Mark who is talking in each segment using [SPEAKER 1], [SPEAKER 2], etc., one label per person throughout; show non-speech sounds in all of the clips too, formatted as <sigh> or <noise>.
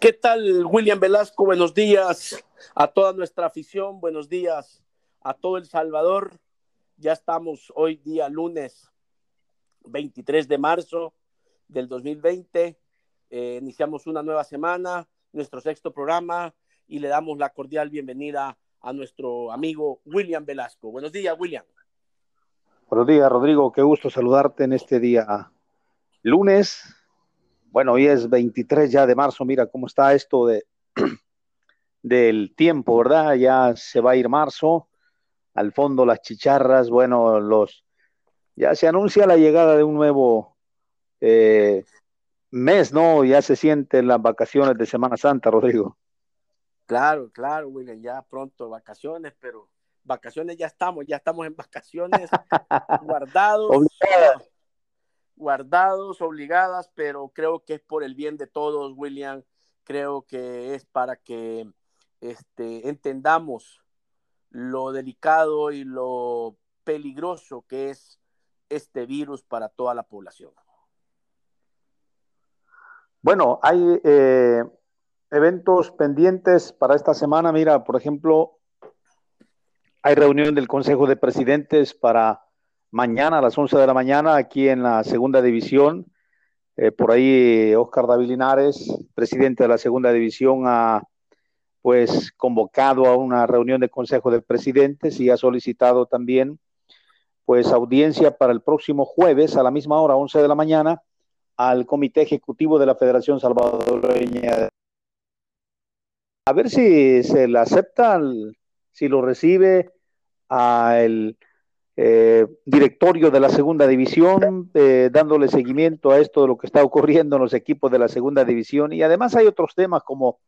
[SPEAKER 1] ¿Qué tal, William Velasco? Buenos días a toda nuestra afición, buenos días a todo El Salvador. Ya estamos hoy día lunes 23 de marzo del 2020. Eh, iniciamos una nueva semana, nuestro sexto programa, y le damos la cordial bienvenida a nuestro amigo William Velasco. Buenos días, William.
[SPEAKER 2] Buenos días, Rodrigo. Qué gusto saludarte en este día lunes bueno, hoy es 23 ya de marzo, mira cómo está esto de, <clears throat> del tiempo, ¿verdad? Ya se va a ir marzo, al fondo las chicharras, bueno, los ya se anuncia la llegada de un nuevo eh, mes, ¿no? Ya se sienten las vacaciones de Semana Santa, Rodrigo.
[SPEAKER 1] Claro, claro, William, ya pronto vacaciones, pero vacaciones ya estamos, ya estamos en vacaciones <laughs> guardados guardados, obligadas, pero creo que es por el bien de todos, William. Creo que es para que este, entendamos lo delicado y lo peligroso que es este virus para toda la población.
[SPEAKER 2] Bueno, hay eh, eventos pendientes para esta semana. Mira, por ejemplo, hay reunión del Consejo de Presidentes para mañana a las 11 de la mañana aquí en la segunda división. Eh, por ahí Oscar David Linares, presidente de la segunda división, ha pues convocado a una reunión de consejo de presidentes y ha solicitado también pues audiencia para el próximo jueves a la misma hora, 11 de la mañana, al comité ejecutivo de la Federación Salvadoreña. A ver si se le acepta, si lo recibe al eh, directorio de la segunda división, eh, dándole seguimiento a esto de lo que está ocurriendo en los equipos de la segunda división. Y además hay otros temas como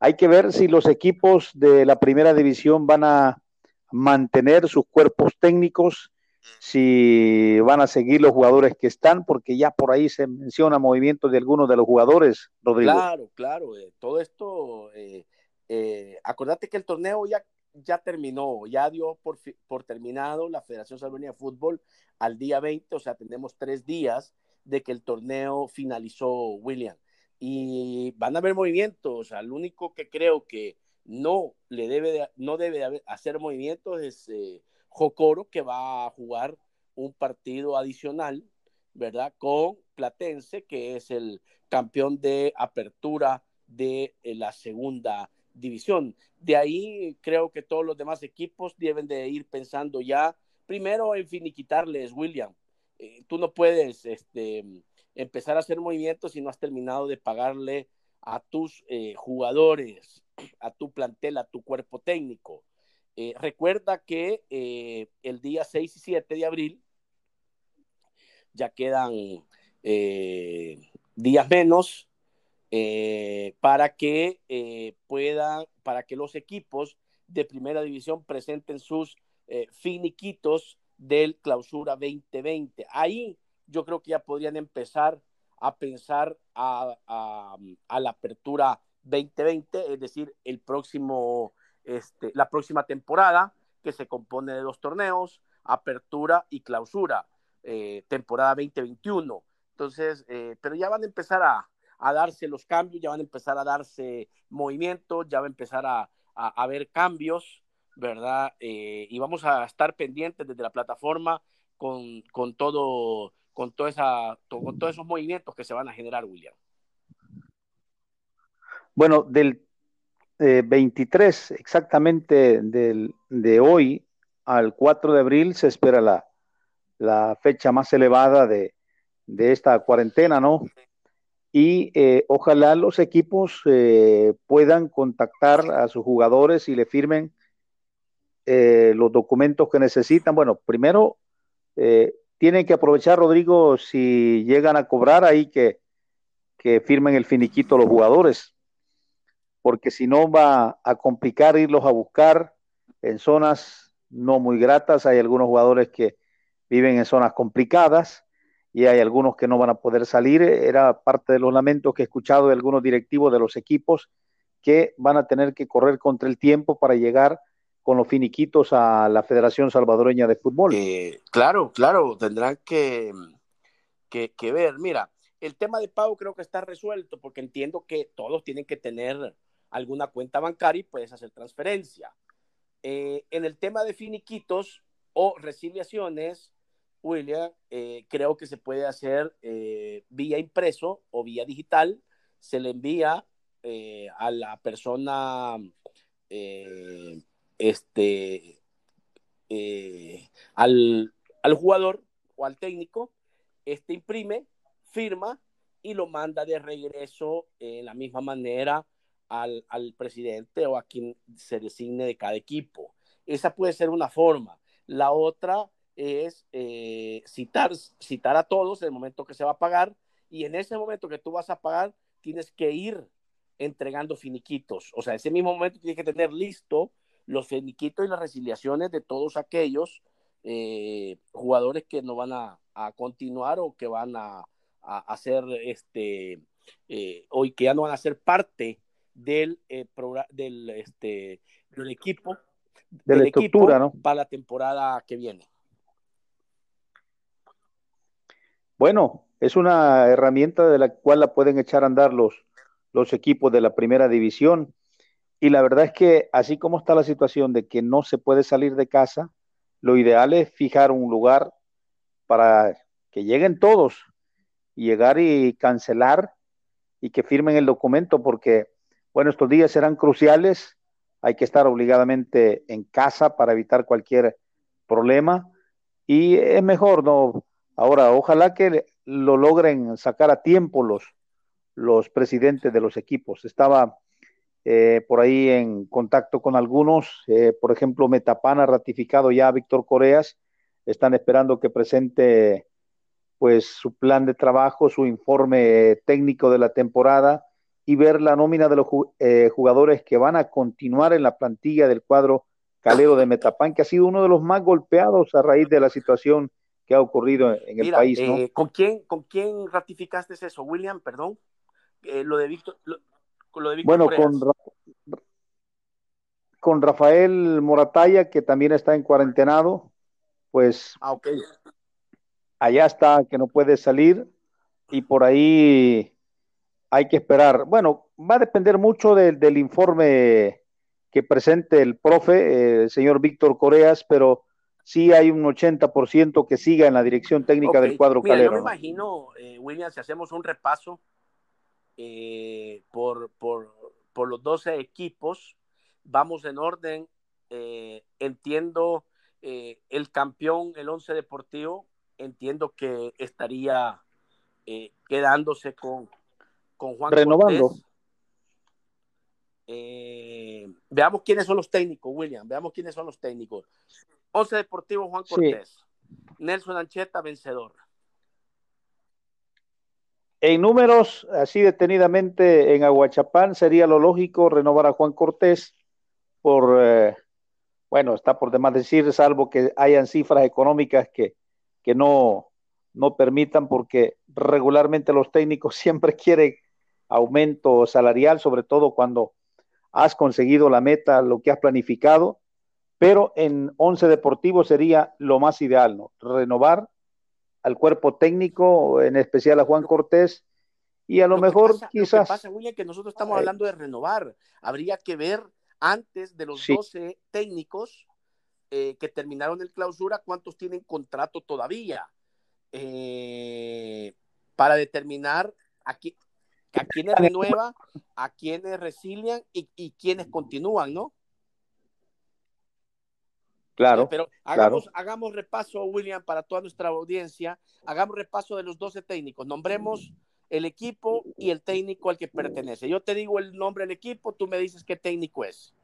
[SPEAKER 2] hay que ver si los equipos de la primera división van a mantener sus cuerpos técnicos, si van a seguir los jugadores que están, porque ya por ahí se menciona movimiento de algunos de los jugadores, Rodrigo.
[SPEAKER 1] Claro, claro, eh, todo esto, acordate que el torneo ya ya terminó, ya dio por, por terminado la Federación Salvadoreña de Fútbol al día 20, o sea, tenemos tres días de que el torneo finalizó, William. Y van a haber movimientos, o sea, lo único que creo que no le debe no debe hacer movimientos es eh, Jocoro, que va a jugar un partido adicional, ¿verdad? Con Platense, que es el campeón de apertura de eh, la segunda división. De ahí creo que todos los demás equipos deben de ir pensando ya, primero en finiquitarles, William. Eh, tú no puedes este, empezar a hacer movimientos si no has terminado de pagarle a tus eh, jugadores, <clears throat> a tu plantel, a tu cuerpo técnico. Eh, recuerda que el día 6 y 7 de abril ya quedan días menos eh, para que eh, puedan, para que los equipos de primera división presenten sus eh, finiquitos del clausura 2020. Ahí yo creo que ya podrían empezar a pensar a, la apertura 2020, es decir, el próximo, este, la próxima temporada que se compone de dos torneos, apertura y clausura, temporada 2021. Entonces, pero ya van a empezar a, a darse los cambios, ya van a empezar a darse movimientos, ya va a empezar a, a, haber cambios, ¿verdad? Eh, y vamos a estar pendientes desde la plataforma con, con todo, con, toda esa, con todos esos movimientos que se van a generar, William.
[SPEAKER 2] Bueno, del 23 eh, exactamente del, de hoy al 4 de abril se espera la, la fecha más elevada de, de esta cuarentena, ¿no? Y eh, ojalá los equipos eh, puedan contactar a sus jugadores y le firmen eh, los documentos que necesitan. Bueno, primero tienen que aprovechar, Rodrigo, si llegan a cobrar ahí que, que firmen el finiquito los jugadores, porque si no va a complicar irlos a buscar en zonas no muy gratas. Hay algunos jugadores que viven en zonas complicadas y hay algunos que no van a poder salir. Era parte de los lamentos que he escuchado de algunos directivos de los equipos que van a tener que correr contra el tiempo para llegar con los finiquitos a la Federación Salvadoreña de Fútbol.
[SPEAKER 1] Eh, claro, claro, tendrán que, que, ver. Mira, El tema de pago creo que está resuelto porque entiendo que todos tienen que tener alguna cuenta bancaria y puedes hacer transferencia. Eh, en el tema de finiquitos o resiliaciones, William, eh, creo que se puede hacer eh, vía impreso o vía digital. Se le envía a la persona, este, al, al jugador o al técnico, este imprime, firma y lo manda de regreso en la misma manera al, al, presidente o a quien se designe de cada equipo. Esa puede ser una forma. La otra es eh, citar, citar a todos en el momento que se va a pagar y en ese momento que tú vas a pagar tienes que ir entregando finiquitos. O sea, ese mismo momento tienes que tener listo los finiquitos y las resiliaciones de todos aquellos eh, jugadores que no van a, a, continuar o que van a, a hacer este eh, o que ya no van a ser parte del, eh, del, este, del equipo,
[SPEAKER 2] de la estructura, ¿no?
[SPEAKER 1] para la temporada que viene.
[SPEAKER 2] Bueno, es una herramienta de la cual la pueden echar a andar los, los equipos de la primera división. Y la verdad es que así como está la situación de que no se puede salir de casa, lo ideal es fijar un lugar para que lleguen todos llegar y cancelar y que firmen el documento porque bueno, estos días serán cruciales. Hay que estar obligadamente en casa para evitar cualquier problema. Y es mejor, ¿no? Ahora, ojalá que lo logren sacar a tiempo los, los presidentes de los equipos. Estaba eh, por ahí en contacto con algunos, eh, por ejemplo, Metapan ha ratificado ya a Víctor Coreas, están esperando que presente pues su plan de trabajo, su informe técnico de la temporada y ver la nómina de los eh, jugadores que van a continuar en la plantilla del cuadro calero de Metapán, que ha sido uno de los más golpeados a raíz de la situación que ha ocurrido en el país. ¿no?
[SPEAKER 1] Eh, ¿con, quién, ¿Con quién ratificaste eso, William? Perdón. Eh, lo de Víctor. lo de
[SPEAKER 2] bueno, con, con Rafael Morataya, que también está en cuarentenado, pues
[SPEAKER 1] ah, okay.
[SPEAKER 2] allá está, que no puede salir, y por ahí hay que esperar. Bueno, va a depender mucho del informe que presente el profe, el señor Víctor Coreas, pero sí hay un 80% que siga en la dirección técnica del cuadro
[SPEAKER 1] Mira,
[SPEAKER 2] calero.
[SPEAKER 1] Yo me imagino, eh, William, si hacemos un repaso eh, por, por, por, los 12 equipos, vamos en orden. Eh, entiendo el campeón, el 11 deportivo, entiendo que estaría quedándose con, con Juan
[SPEAKER 2] Renovando.
[SPEAKER 1] Eh, veamos quiénes son los técnicos, William. Veamos quiénes son los técnicos. Once Deportivo Juan Cortés. Nelson Ancheta, vencedor.
[SPEAKER 2] En números, así detenidamente en Aguachapán, sería lo lógico renovar a Juan Cortés por, eh, bueno, está por demás decir, salvo que hayan cifras económicas que, que no, no permitan, porque regularmente los técnicos <laughs> siempre quieren aumento salarial, sobre todo cuando has conseguido la meta, lo que has planificado, pero en 11 deportivos sería lo más ideal, ¿no? Renovar al cuerpo técnico, en especial a Juan Cortés, y a lo, mejor quizás... Lo que
[SPEAKER 1] pasa, William, que nosotros estamos hablando de renovar, habría que ver antes de los sí. 12 técnicos eh, que terminaron el clausura, cuántos tienen contrato todavía, eh, para determinar aquí, a quienes renueva, a quienes resilian y, y quienes continúan, ¿no?
[SPEAKER 2] Claro.
[SPEAKER 1] Pero hagamos, claro. hagamos repaso, William, para toda nuestra audiencia. Hagamos repaso de los 12 técnicos. Nombremos el equipo y el técnico al que pertenece. Yo te digo el nombre del equipo, tú me dices qué técnico es.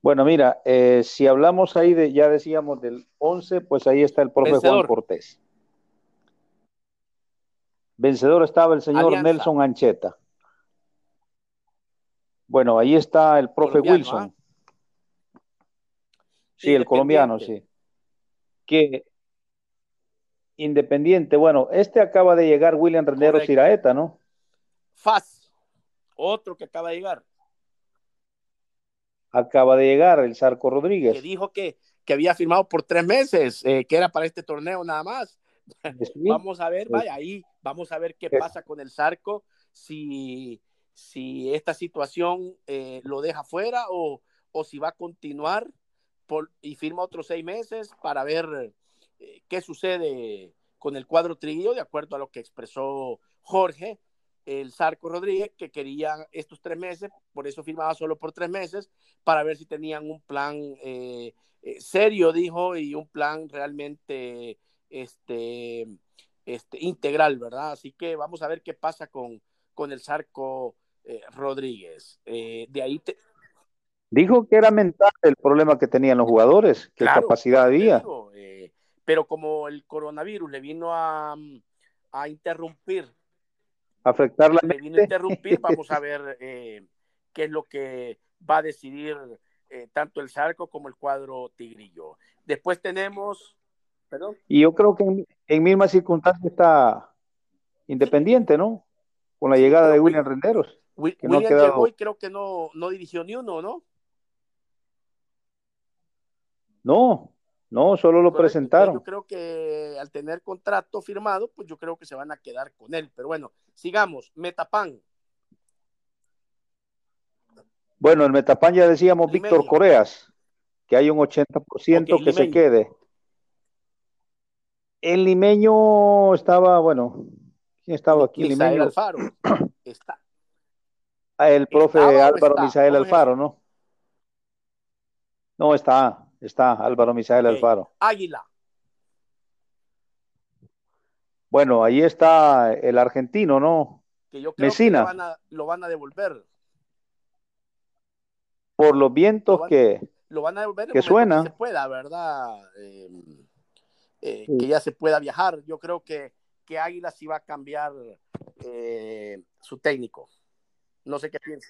[SPEAKER 2] Bueno, mira, eh, si hablamos ahí de, ya decíamos del 11, pues ahí está el profe Vencedor. Juan Cortés. Vencedor estaba el señor Alianza. Nelson Ancheta. Bueno, ahí está el profe colombiano, Wilson. ¿ah? Sí, el colombiano, sí. Que independiente, bueno, este acaba de llegar William Rendero Siraeta, ¿no?
[SPEAKER 1] Faz, otro que acaba de llegar.
[SPEAKER 2] Acaba de llegar el Sarco Rodríguez.
[SPEAKER 1] Que dijo que, que había firmado por tres meses, eh, que era para este torneo nada más vamos a ver, vaya ahí, vamos a ver qué pasa con el Zarco, si, si esta situación eh, lo deja fuera o, o, si va a continuar por, y firma otros seis meses para ver eh, qué sucede con el cuadro trillo, de acuerdo a lo que expresó Jorge, el Zarco Rodríguez, que quería estos tres meses, por eso firmaba solo por tres meses, para ver si tenían un plan eh, eh, serio, dijo, y un plan realmente este, este, integral, ¿verdad? Así que vamos a ver qué pasa con, con el Zarco Rodríguez. de ahí
[SPEAKER 2] Dijo que era mental el problema que tenían los jugadores, qué capacidad había
[SPEAKER 1] pero como el coronavirus le vino a, a interrumpir,
[SPEAKER 2] afectar la
[SPEAKER 1] le vino a interrumpir, vamos a <laughs> ver eh, qué es lo que va a decidir eh, tanto el Zarco como el cuadro Tigrillo. Después tenemos, perdón.
[SPEAKER 2] Y yo creo que en, en misma circunstancia está Independiente, ¿no? Con la llegada de William Renderos.
[SPEAKER 1] William no llegó y creo que no, no dirigió ni uno, ¿no?
[SPEAKER 2] No, no, solo lo presentaron.
[SPEAKER 1] Yo creo que al tener contrato firmado, pues yo creo que se van a quedar con él. Pero bueno, sigamos. Metapan.
[SPEAKER 2] Bueno, el Metapan ya decíamos Víctor Coreas, que hay un 80% que se quede. El limeño estaba, bueno, ¿quién estaba aquí? El limeño.
[SPEAKER 1] Alfaro. <clears throat> Está.
[SPEAKER 2] Ah, el profe Álvaro Misael Alfaro, ¿no? No, está. Está Álvaro Misael Alfaro.
[SPEAKER 1] Águila.
[SPEAKER 2] Bueno, ahí está el argentino, ¿no?
[SPEAKER 1] Que yo creo que lo van, a, devolver.
[SPEAKER 2] Por los vientos que,
[SPEAKER 1] lo van a devolver
[SPEAKER 2] que suena.
[SPEAKER 1] Que se pueda, ¿verdad? Eh, eh, que ya se pueda viajar. Yo creo que, que Águila sí va a cambiar eh, su técnico. No sé qué piensa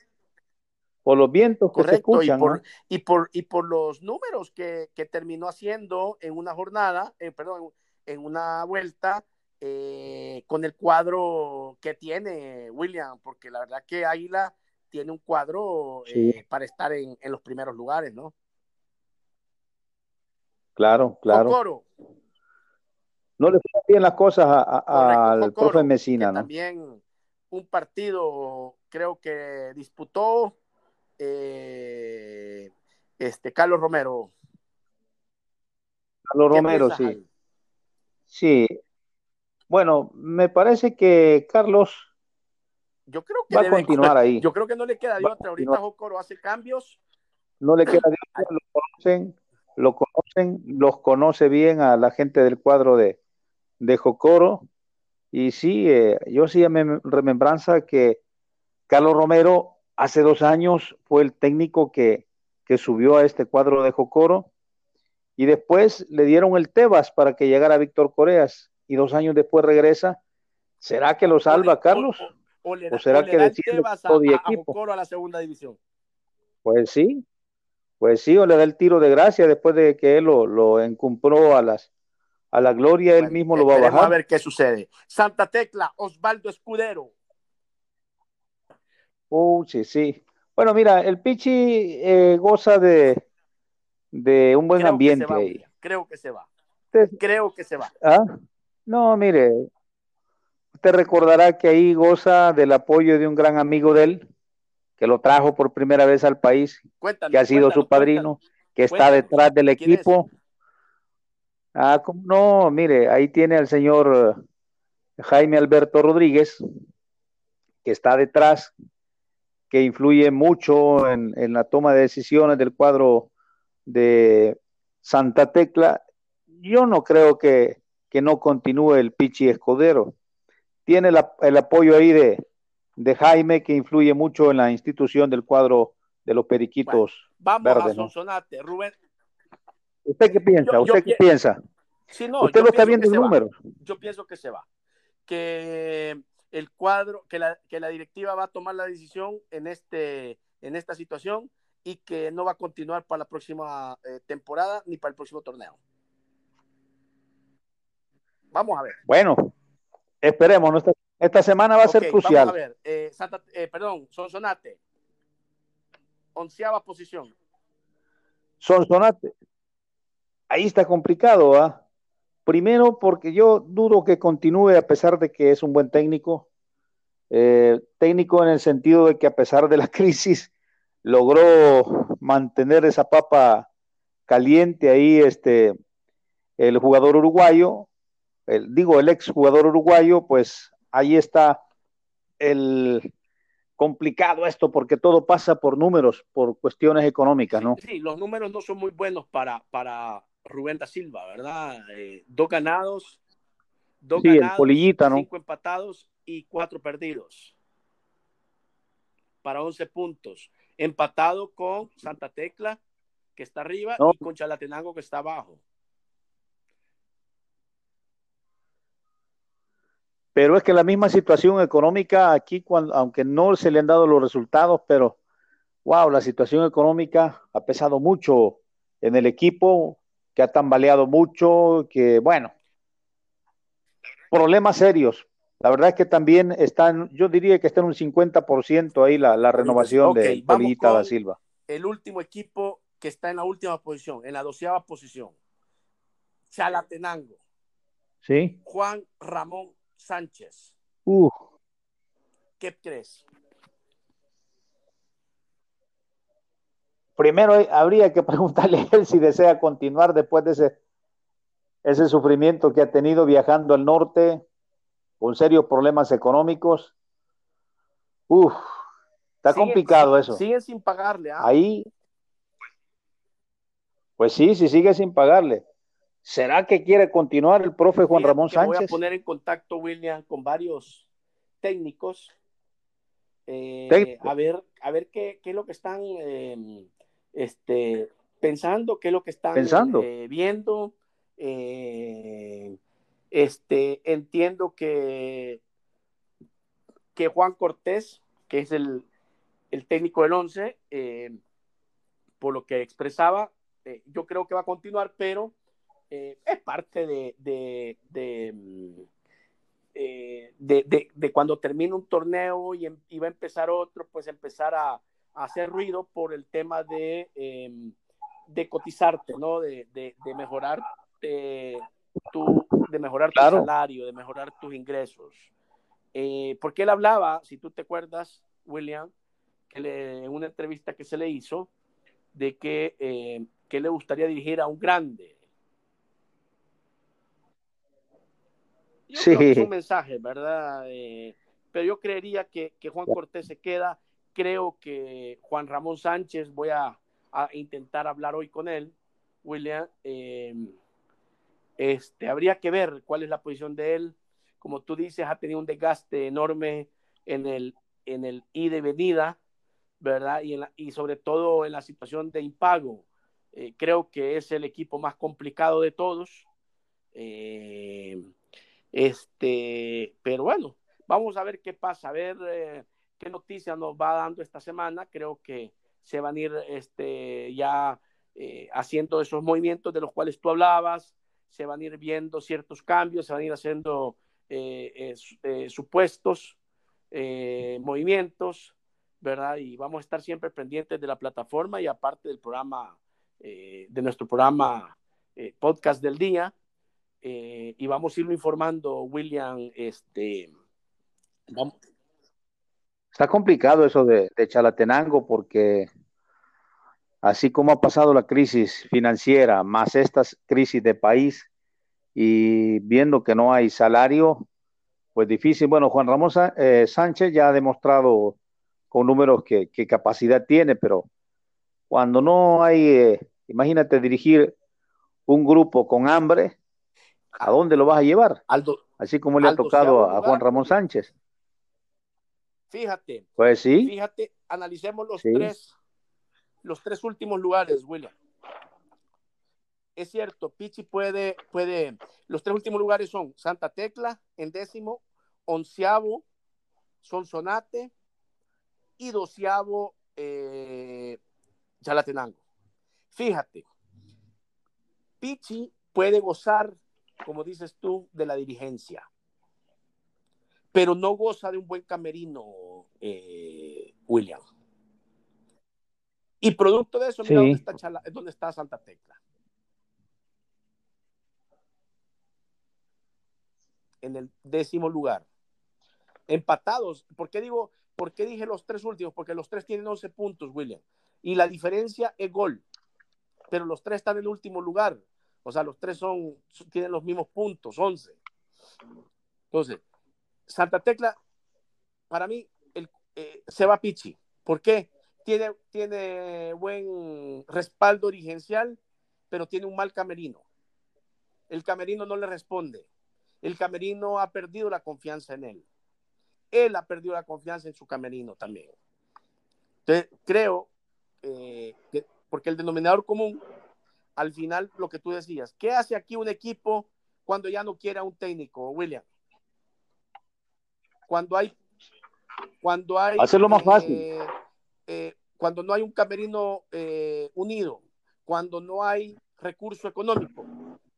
[SPEAKER 2] por los vientos que se escuchan.
[SPEAKER 1] Y por, y por, y por los números que, que, terminó haciendo en una jornada, eh, perdón, en una vuelta eh, con el cuadro que tiene William, porque la verdad que Águila tiene un cuadro eh, para estar en, en, los primeros lugares, ¿no?
[SPEAKER 2] Claro, claro. No le fue bien las cosas al profe Mesina, ¿no?
[SPEAKER 1] También un partido creo que disputó eh, este, Carlos Romero.
[SPEAKER 2] Carlos Romero, sí. Sí. Bueno, me parece que Carlos
[SPEAKER 1] yo creo que
[SPEAKER 2] va a continuar ahí.
[SPEAKER 1] Yo creo que no le queda de otra. Ahorita Jocoro hace cambios.
[SPEAKER 2] No le queda de otra, lo conocen, lo conocen, los conoce bien a la gente del cuadro de, de Jocoro. Y sí, eh, yo sí me remembranza que Carlos Romero Hace dos años fue el técnico que, subió a este cuadro de Jocoro y después le dieron el Tebas para que llegara Víctor Coreas y dos años después regresa. ¿Será que lo salva Carlos?
[SPEAKER 1] O, será que decide todo a, equipo? A, la segunda división.
[SPEAKER 2] Pues sí, pues sí, o le da el tiro de gracia después de que él lo, lo encumpró a las a la gloria, él mismo lo va a bajar.
[SPEAKER 1] A ver qué sucede. Santa Tecla, Osvaldo Escudero.
[SPEAKER 2] Uh, sí, sí. Bueno, mira, el Pichi eh, goza de, de un buen ambiente ahí.
[SPEAKER 1] Creo que se va. Creo que se va.
[SPEAKER 2] ¿Ah? No, mire, usted recordará que ahí goza del apoyo de un gran amigo de él, que lo trajo por primera vez al país, que ha sido su padrino, que está detrás del equipo. Ah, no, mire, ahí tiene al señor Jaime Alberto Rodríguez, que está detrás, que influye mucho en, la toma de decisiones del cuadro de Santa Tecla, yo no creo que, no continúe el Pichi Escudero. Tiene el apoyo ahí de, Jaime, que influye mucho en la institución del cuadro de los periquitos
[SPEAKER 1] vamos a Sonsonate, Rubén.
[SPEAKER 2] ¿Usted qué piensa? ¿Usted qué piensa? Usted lo está viendo en números.
[SPEAKER 1] Yo pienso que se va. Que el cuadro, que la, que la directiva va a tomar la decisión en, este, en esta situación y que no va a continuar para la próxima eh, temporada ni para el próximo torneo. Vamos a ver.
[SPEAKER 2] Bueno, esperemos. Esta, semana va a ser crucial.
[SPEAKER 1] Vamos a ver. Eh, eh, perdón, Sonsonate. Onceava posición.
[SPEAKER 2] Sonsonate. Ahí está complicado, ¿ah? Primero, porque yo dudo que continúe a pesar de que es un buen técnico. Eh, técnico en el sentido de que a pesar de la <laughs> crisis logró mantener esa papa caliente ahí, este, el jugador uruguayo, el, digo, el ex jugador uruguayo, pues ahí está el complicado esto, porque todo pasa por números, por cuestiones económicas, ¿no?
[SPEAKER 1] Sí, los números no son muy buenos para, para Rubén da Silva, ¿verdad? Eh, dos ganados, dos ganados, cinco empatados y cuatro perdidos para 11 puntos. Empatado con Santa Tecla, que está arriba, y con Chalatenango, que está abajo.
[SPEAKER 2] Pero es que la misma situación económica aquí, cuando, aunque no se le han dado los resultados, pero wow, la situación económica ha pesado mucho en el equipo, que ha tambaleado mucho, que bueno, problemas serios. La verdad es que también están, yo diría que está en un 50% ahí la, la renovación de Polita da Silva.
[SPEAKER 1] El último equipo que está en la última posición, en la doceava posición. Chalatenango.
[SPEAKER 2] Sí.
[SPEAKER 1] Juan Ramón Sánchez.
[SPEAKER 2] Uh.
[SPEAKER 1] ¿Qué crees?
[SPEAKER 2] Primero habría que <laughs> preguntarle a él si desea continuar después de ese, ese sufrimiento que ha tenido viajando al norte con serios problemas económicos. Uf, está complicado eso.
[SPEAKER 1] Sigue sin pagarle. ¿ah?
[SPEAKER 2] Ahí. Pues sí, sí sigue sin pagarle. ¿Será que quiere continuar el profe Juan Ramón Sánchez?
[SPEAKER 1] Voy a poner en contacto, William, con varios técnicos. Eh, a ver, a ver qué, qué, es lo que están em, este, pensando, qué es lo que están
[SPEAKER 2] pensando.
[SPEAKER 1] Eh, viendo. Eh, este, entiendo que, que Juan Cortés, que es el, el técnico del 11, por lo que expresaba, yo creo que va a continuar, pero eh, es parte de, de, de, mm, eh, de, cuando termina un torneo y, em, va a empezar otro, pues empezar a hacer ruido por el tema de, em, de cotizarte, ¿no? De, mejorar tu, de mejorar tu salario, de mejorar tus ingresos. Eh, porque él hablaba, si tú te acuerdas, William, que en una entrevista que se le hizo, de que, que le gustaría dirigir a un grande, sí. es un mensaje, ¿verdad? Eh, pero yo creería que, Juan Cortés se queda. Creo que Juan Ramón Sánchez, voy a, intentar hablar hoy con él, William. Em, este, habría que ver cuál es la posición de él. Como tú dices, ha tenido un desgaste enorme en el, en el y venida, ¿verdad? Y, y sobre todo en la situación de impago. Eh, creo que es el equipo más complicado de todos. Eh, este, pero bueno, vamos a ver qué pasa, a ver eh, qué noticias nos va dando esta semana. Creo que se van a ir este, ya eh, haciendo esos movimientos de los cuales tú hablabas, se van a ir viendo ciertos cambios, se van a ir haciendo eh, supuestos movimientos, ¿verdad? Y vamos a estar siempre pendientes de la plataforma y aparte del programa, de nuestro programa podcast del día eh, y vamos a irlo informando, William. Este,
[SPEAKER 2] Está complicado eso de, Chalatenango porque así como ha pasado la crisis financiera, más estas crisis de país y viendo que no hay salario, pues difícil. Bueno, Juan Ramón eh, Sánchez ya ha demostrado con números que, capacidad tiene, pero cuando no hay, eh, imagínate dirigir un grupo con hambre, ¿a dónde lo vas a llevar? Así como le ha tocado a, Juan Ramón Sánchez.
[SPEAKER 1] Fíjate.
[SPEAKER 2] Pues sí.
[SPEAKER 1] Fíjate, analicemos los tres, los tres últimos lugares, William. Es cierto, Pichi puede, puede, los tres últimos lugares son Santa Tecla en décimo, onceavo, Sonsonate y doceavo, eh, Chalatenango. Fíjate, Pichi puede gozar como dices tú, de la dirigencia. Pero no goza de un buen camerino, eh, William. Y producto de eso, mira dónde, está Santa Tecla. en el décimo lugar. Empatados. ¿Por qué digo, por qué dije los tres últimos? Porque los tres tienen 11 puntos, William. Y la diferencia es gol. Pero los tres están en el último lugar. O sea, los tres son, tienen los mismos puntos, 11. Entonces, Santa Tecla, para mí, el, eh, se va Pichi. ¿Por qué? Tiene, tiene buen respaldo dirigencial, pero tiene un mal camerino. El camerino no le responde. El camerino ha perdido la confianza en él. Él ha perdido la confianza en su camerino también. Entonces, creo eh, que, porque el denominador común al final lo que tú decías. ¿Qué hace aquí un equipo cuando ya no quiere a un técnico, William? Cuando hay, cuando hay,
[SPEAKER 2] hacerlo más fácil.
[SPEAKER 1] Eh, eh, cuando no hay un camerino eh, unido, cuando no hay recurso económico,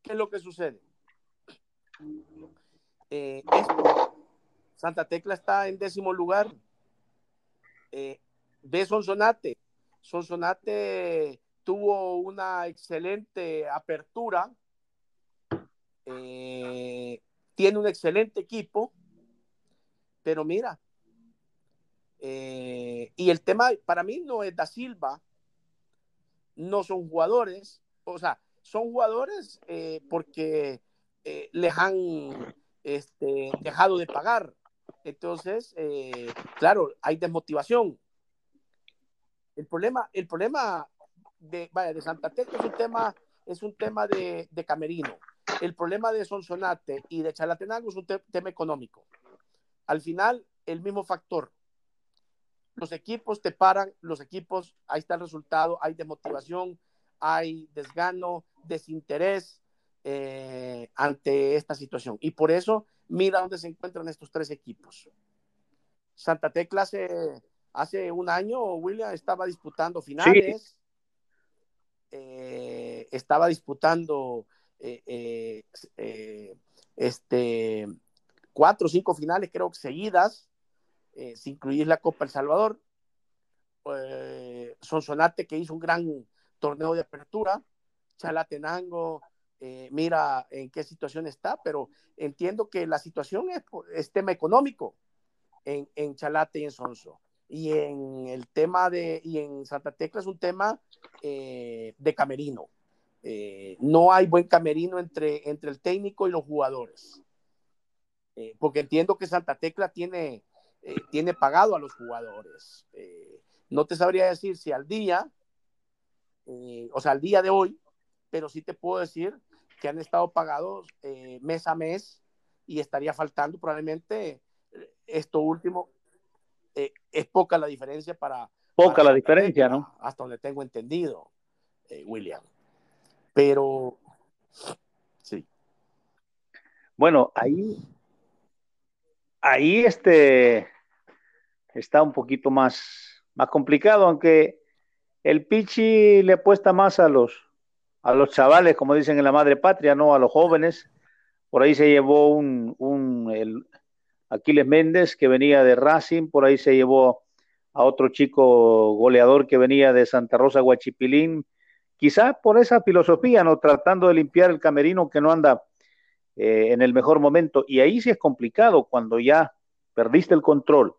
[SPEAKER 1] ¿qué es lo que sucede? esto, Santa Tecla está en décimo lugar. ve Sonsonate. Sonsonate tuvo una excelente apertura, eh, tiene un excelente equipo, pero mira, eh, y el tema para mí no es Da Silva, no son jugadores, o sea, son jugadores eh, porque les han este, dejado de pagar. Entonces, claro, hay desmotivación. El problema, el problema de, vaya, de Santa Tecla es un tema, es un tema de, de camerino. El problema de Sonsonate y de Chalatenango es un tema económico. Al final, el mismo factor. Los equipos te paran, los equipos, ahí está el resultado, hay desmotivación, hay desgano, desinterés eh, ante esta situación. Y por eso, mira dónde se encuentran estos tres equipos. Santa Tecla hace, hace un año, William estaba disputando finales. Eh, estaba disputando eh, eh, este, cuatro o cinco finales, creo que seguidas, sin incluir la Copa El Salvador. Sonsonate, que hizo un gran torneo de apertura. Chalatenango, mira en qué situación está, pero entiendo que la situación es, tema económico en, en Chalate y en Sonso y en el tema de, y en Santa Tecla es un tema eh, de camerino. Eh, no hay buen camerino entre, entre el técnico y los jugadores. Eh, porque entiendo que Santa Tecla tiene, tiene pagado a los jugadores. no te sabría decir si al día, o sea, al día de hoy, pero sí te puedo decir que han estado pagados mes a mes y estaría faltando probablemente esto último, eh, es poca la diferencia para...
[SPEAKER 2] Poca la diferencia, ¿no?
[SPEAKER 1] Hasta donde tengo entendido, eh, William. Pero, sí.
[SPEAKER 2] Bueno, ahí, ahí este, está un poquito más, más complicado, aunque el Pichi le apuesta más a los, a los chavales, como dicen en la madre patria, no a los jóvenes. Por ahí se llevó un, un el, Aquiles Méndez, que venía de Racing, por ahí se llevó a otro chico goleador que venía de Santa Rosa Guachipilín, quizá por esa filosofía, ¿no? Tratando de limpiar el camerino que no anda eh, en el mejor momento. Y ahí sí es complicado cuando ya perdiste el control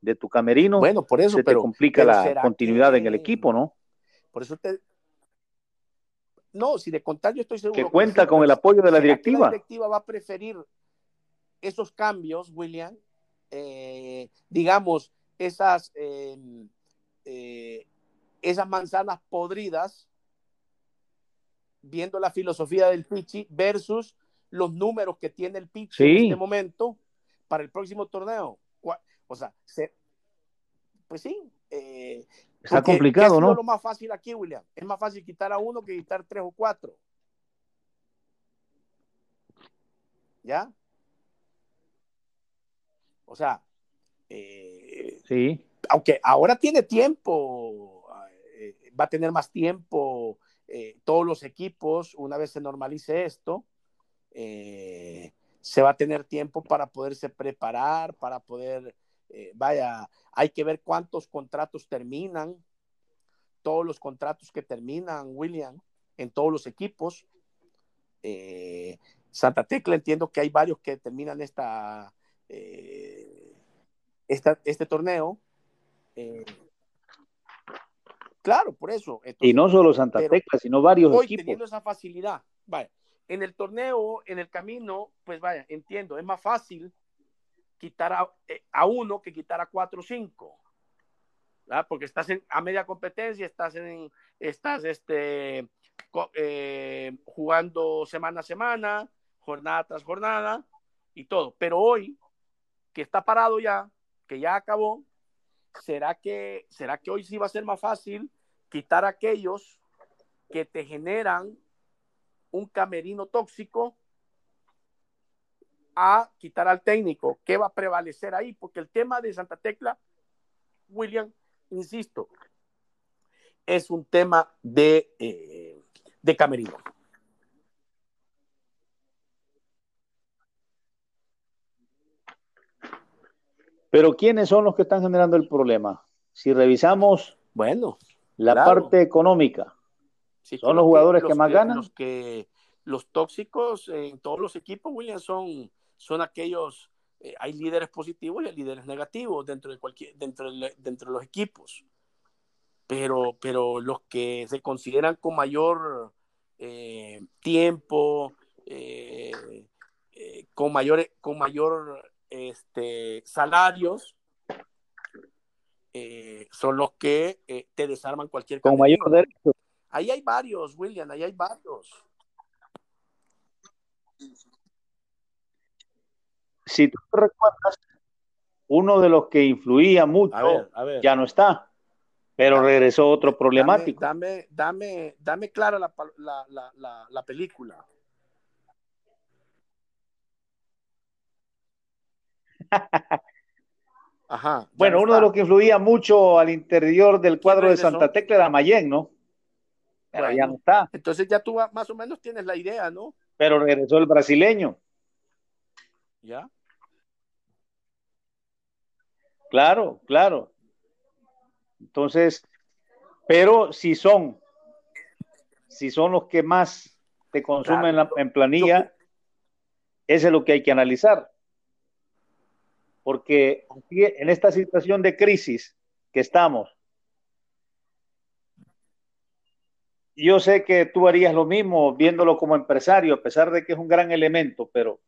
[SPEAKER 2] de tu camerino.
[SPEAKER 1] Bueno, por eso,
[SPEAKER 2] se te complica la continuidad en el equipo, ¿no?
[SPEAKER 1] Por eso te. No, si de contar, yo estoy seguro.
[SPEAKER 2] Que cuenta con el apoyo de la directiva. La
[SPEAKER 1] directiva va a preferir esos cambios, William, eh, digamos, esas, eh, esas manzanas podridas, viendo la filosofía del Pichi versus los números que tiene el Pichi en este momento para el próximo torneo. O sea, pues sí.
[SPEAKER 2] Eh, Está complicado, ¿no?
[SPEAKER 1] Es lo más fácil aquí, William. Es más fácil quitar a uno que quitar tres o cuatro. ¿Ya? O sea, eh,
[SPEAKER 2] sí.
[SPEAKER 1] aunque ahora tiene tiempo, eh, va a tener más tiempo eh, todos los equipos, una vez se normalice esto, se va a tener tiempo para poderse preparar, para poder, vaya, hay que ver cuántos contratos terminan, todos los contratos que terminan, William, en todos los equipos. Santa Tecla entiendo que hay varios que terminan esta, esta este torneo. claro, por eso.
[SPEAKER 2] y no solo Santa Tecla, sino varios
[SPEAKER 1] hoy
[SPEAKER 2] equipos.
[SPEAKER 1] teniendo esa facilidad, vaya, en el torneo, en el camino, pues vaya, entiendo, es más fácil quitar a, a uno que quitar a cuatro o cinco. Porque estás a media competencia, estás, en, estás este, eh, jugando semana a semana, jornada tras jornada y todo. Pero hoy, que está parado ya, que ya acabó, ¿será que, ¿será que hoy sí va a ser más fácil quitar a aquellos que te generan un camerino tóxico a quitar al técnico? ¿Qué va a prevalecer ahí? Porque el tema de Santa Tecla, William, insisto, es un tema de, eh, de camerino.
[SPEAKER 2] Pero ¿quiénes son los que están generando el problema? Si revisamos
[SPEAKER 1] bueno,
[SPEAKER 2] la parte económica, son los jugadores que, más ganan.
[SPEAKER 1] Los, que, los tóxicos en todos los equipos, William, son, son aquellos eh, hay líderes positivos y hay líderes negativos dentro de, cualquier, dentro de, dentro de los equipos. Pero, pero los que se consideran con mayor eh, tiempo, eh, con mayor, con mayor este, salarios, son los que te desarman cualquier
[SPEAKER 2] Con mayor derecho.
[SPEAKER 1] Ahí hay varios, William, ahí hay varios
[SPEAKER 2] si tú recuerdas, uno de los que influía mucho ya no está, pero regresó otro problemático.
[SPEAKER 1] Dame, dame, dame, clara la, la, la, película. <laughs> Ajá,
[SPEAKER 2] bueno, uno de los que influía mucho al interior del cuadro de Santa Tecla era Mayen, ¿no? Pero ya no está.
[SPEAKER 1] Entonces ya tú más o menos tienes la idea, ¿no?
[SPEAKER 2] Pero regresó el brasileño.
[SPEAKER 1] ¿Ya?
[SPEAKER 2] Claro, claro. Entonces, pero si son, si son los que más te consumen en, planilla, eso es lo que hay que analizar. Porque en esta situación de crisis que estamos, yo sé que tú harías lo mismo viéndolo como empresario, a pesar de que es un gran elemento, pero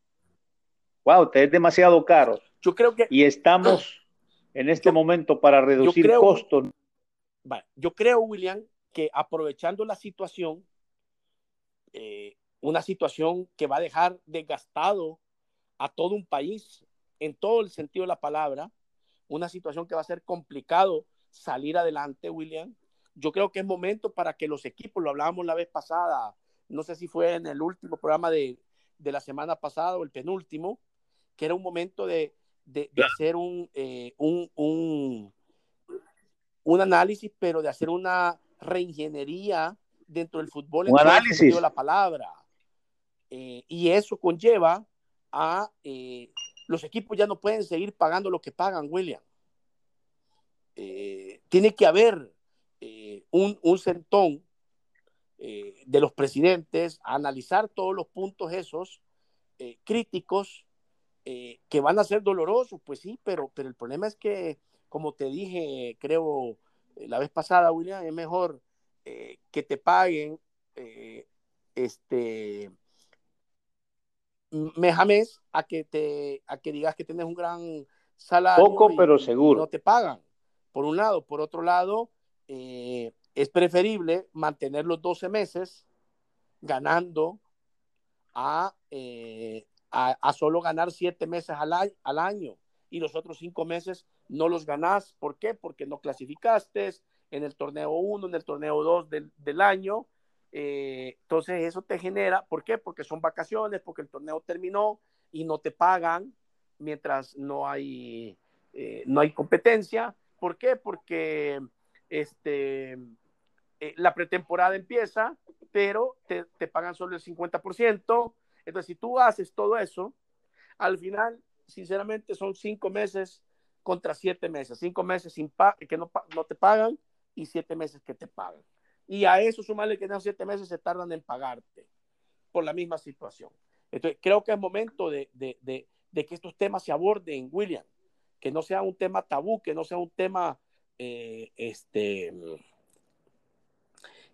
[SPEAKER 2] wow, usted es demasiado caro.
[SPEAKER 1] Yo creo que
[SPEAKER 2] y estamos en este momento para reducir costos.
[SPEAKER 1] yo creo, William, que aprovechando la situación, eh, una situación que va a dejar desgastado a todo un país, en todo el sentido de la palabra, una situación que va a ser complicado salir adelante, William. Yo creo que es momento para que los equipos, lo hablábamos la vez pasada, no sé si fue en el último programa de, de la semana pasada o el penúltimo, que era un momento de, de, hacer eh, un, un, un, análisis, pero de hacer una reingeniería dentro del fútbol.
[SPEAKER 2] Un análisis.
[SPEAKER 1] la palabra. Eh, y eso conlleva a eh, los equipos ya no pueden seguir pagando lo que pagan, William. tiene que haber un, un centón de los presidentes a analizar todos los puntos esos críticos eh, que van a ser dolorosos, pues sí, pero, pero el problema es que, como te dije, creo, eh, la vez pasada, William, es mejor eh, que te paguen este mes a que te a que digas que tienes un gran salario
[SPEAKER 2] poco pero seguro.
[SPEAKER 1] no te pagan por un lado. Por otro lado es preferible mantener los 12 meses ganando a a, solo ganar siete meses al, al, año y los otros cinco meses no los ganás. ¿Por qué? Porque no clasificaste en el torneo 1, en el torneo 2 del, del, año. Eh, entonces eso te genera, ¿por qué? Porque son vacaciones, porque el torneo terminó y no te pagan mientras no hay, eh, no hay competencia. ¿Por qué? Porque este, eh, la pretemporada empieza, pero te, te pagan solo el 50%. Entonces, si tú haces todo eso, al final, sinceramente, son cinco meses contra siete meses. Cinco meses sin que no, no, te pagan y siete meses que te pagan. Y a eso sumarle que en siete meses se tardan en pagarte por la misma situación. Entonces, creo que es momento de, de, de, de, que estos temas se aborden, William, que no sea un tema tabú, que no sea un tema eh, este,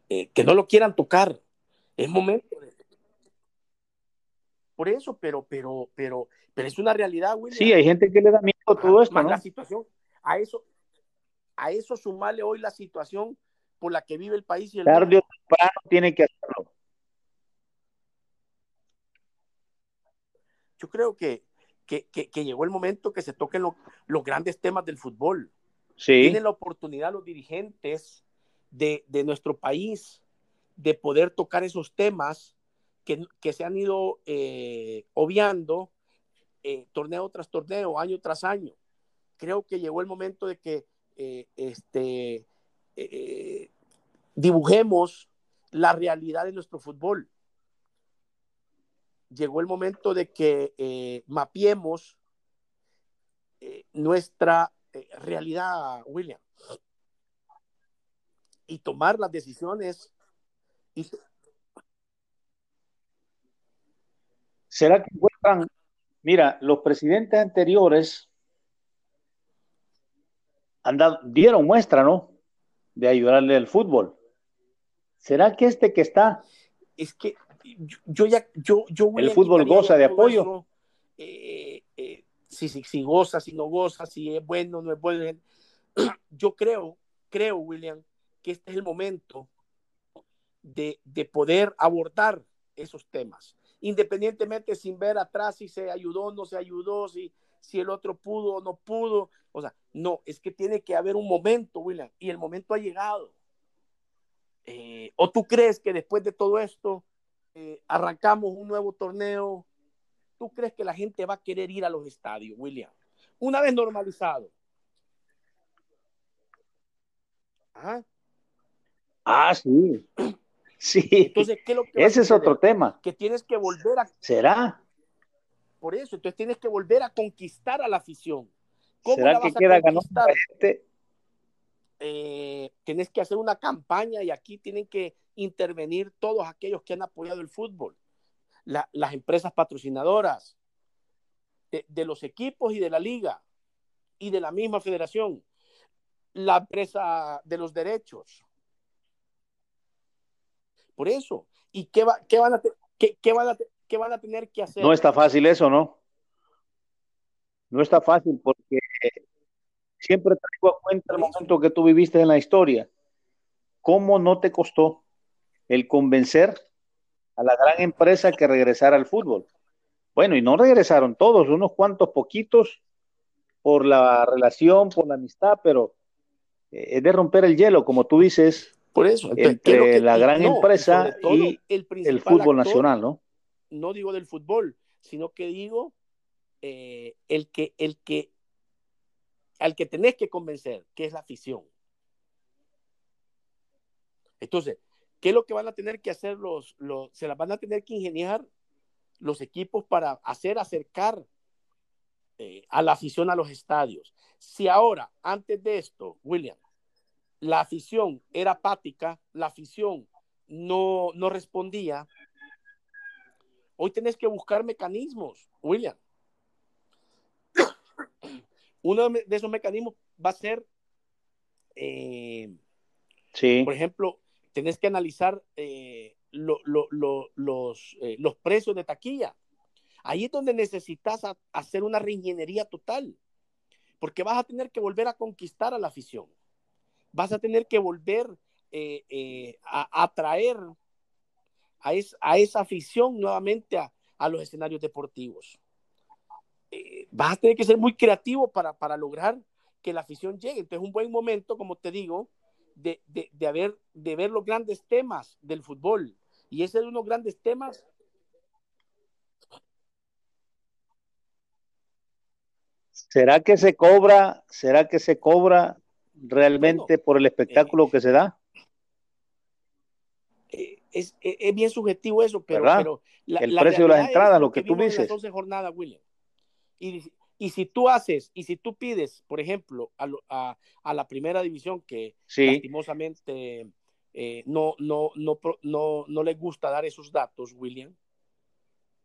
[SPEAKER 1] eh, que no lo quieran tocar. Es momento. De... Por eso, pero, pero, pero, pero es una realidad, William.
[SPEAKER 2] Sí, hay gente que le da miedo a todo esto,
[SPEAKER 1] más
[SPEAKER 2] ¿no?
[SPEAKER 1] la situación, a eso, a eso sumarle hoy la situación por la que vive el país y el
[SPEAKER 2] Tarde o temprano tiene que hacerlo.
[SPEAKER 1] Yo creo que, que, que, que llegó el momento que se toquen lo, los grandes temas del fútbol. Tienen la oportunidad los dirigentes de, nuestro país de poder tocar esos temas que, se han ido eh, obviando eh, torneo tras torneo, año tras año. Creo que llegó el momento de que eh, este, dibujemos la realidad de nuestro fútbol. Llegó el momento de que mapiemos nuestra eh, realidad, William, y tomar las decisiones. Y...
[SPEAKER 2] ¿Será que encuentran, mira, los presidentes anteriores han dado, dieron muestra, ¿no? De ayudarle al fútbol. ¿Será que este que está?
[SPEAKER 1] Es que yo, yo ya, yo, yo
[SPEAKER 2] el fútbol goza de apoyo.
[SPEAKER 1] Eso, eh, si, si, si, goza, si no goza, si es bueno, no es bueno. <clears throat> Yo creo, creo, William, que este es el momento de, de poder abordar esos temas, independientemente sin ver atrás si se ayudó, no se ayudó, si, si el otro pudo o no pudo. O sea, no, es que tiene que haber un momento, William, y el momento ha llegado. Eh, ¿O tú crees que después de todo esto eh, arrancamos un nuevo torneo? ¿Tú crees que la gente va a querer ir a los estadios, William? Una vez normalizado.
[SPEAKER 2] ¿Ah? Ah, sí. <clears throat> Sí.
[SPEAKER 1] Entonces, ¿qué es lo que
[SPEAKER 2] Ese es otro tema.
[SPEAKER 1] Que tienes que volver a.
[SPEAKER 2] ¿Será?
[SPEAKER 1] Por eso, entonces tienes que volver a conquistar a la afición.
[SPEAKER 2] ¿Cómo ¿Será la vas que queda ganando gente?
[SPEAKER 1] Eh, tienes que hacer una campaña y aquí tienen que intervenir todos aquellos que han apoyado el fútbol, la, las empresas patrocinadoras de, de, los equipos y de la liga y de la misma federación, la empresa de los derechos. Por eso, ¿y qué, va, qué, van, a qué, qué, van, a qué van a tener que hacer?
[SPEAKER 2] No está fácil eso, ¿no? No está fácil porque siempre traigo a cuenta el momento que tú viviste en la historia. ¿Cómo no te costó el convencer a la gran empresa que regresara al fútbol? Bueno, y no regresaron todos, unos cuantos poquitos por la relación, por la amistad, pero eh, es de romper el hielo, como tú dices,
[SPEAKER 1] por eso,
[SPEAKER 2] entonces, entre la gran no, empresa y, y el, el, fútbol actor, nacional, ¿no?
[SPEAKER 1] No digo del fútbol, sino que digo eh, el que el que al que tenés que convencer, que es la afición. Entonces, ¿qué es lo que van a tener que hacer los, los se las van a tener que ingeniar los equipos para hacer acercar eh, a la afición a los estadios? Si ahora, antes de esto, William, la afición era apática, la afición no, no respondía, hoy tenés que buscar mecanismos, William. <coughs> Uno de esos mecanismos va a ser, eh,
[SPEAKER 2] sí.
[SPEAKER 1] por ejemplo, tenés que analizar eh, lo, lo, lo, los, eh, los precios de taquilla. Ahí es donde necesitas hacer una reingeniería total, porque vas a tener que volver a conquistar a la afición. Vas a tener que volver eh, a atraer a, a, esa afición nuevamente a, a los escenarios deportivos eh, vas a tener que ser muy creativo para, para, lograr que la afición llegue. Entonces, es un buen momento, como te digo, de, de, de, haber, de ver los grandes temas del fútbol. Y ese es uno de los grandes temas.
[SPEAKER 2] ¿Será que se cobra, será que se cobra realmente bueno, por el espectáculo eh, que se da?
[SPEAKER 1] Eh, es, es, es, bien subjetivo eso, pero, pero
[SPEAKER 2] la, el la precio de las entradas, lo que, que tú dices.
[SPEAKER 1] Las 11 jornadas, William. Y, y, si tú haces, y si tú pides, por ejemplo, a, a, a la primera división, que
[SPEAKER 2] sí.
[SPEAKER 1] lastimosamente eh, no, no, no, no, no les gusta dar esos datos, William,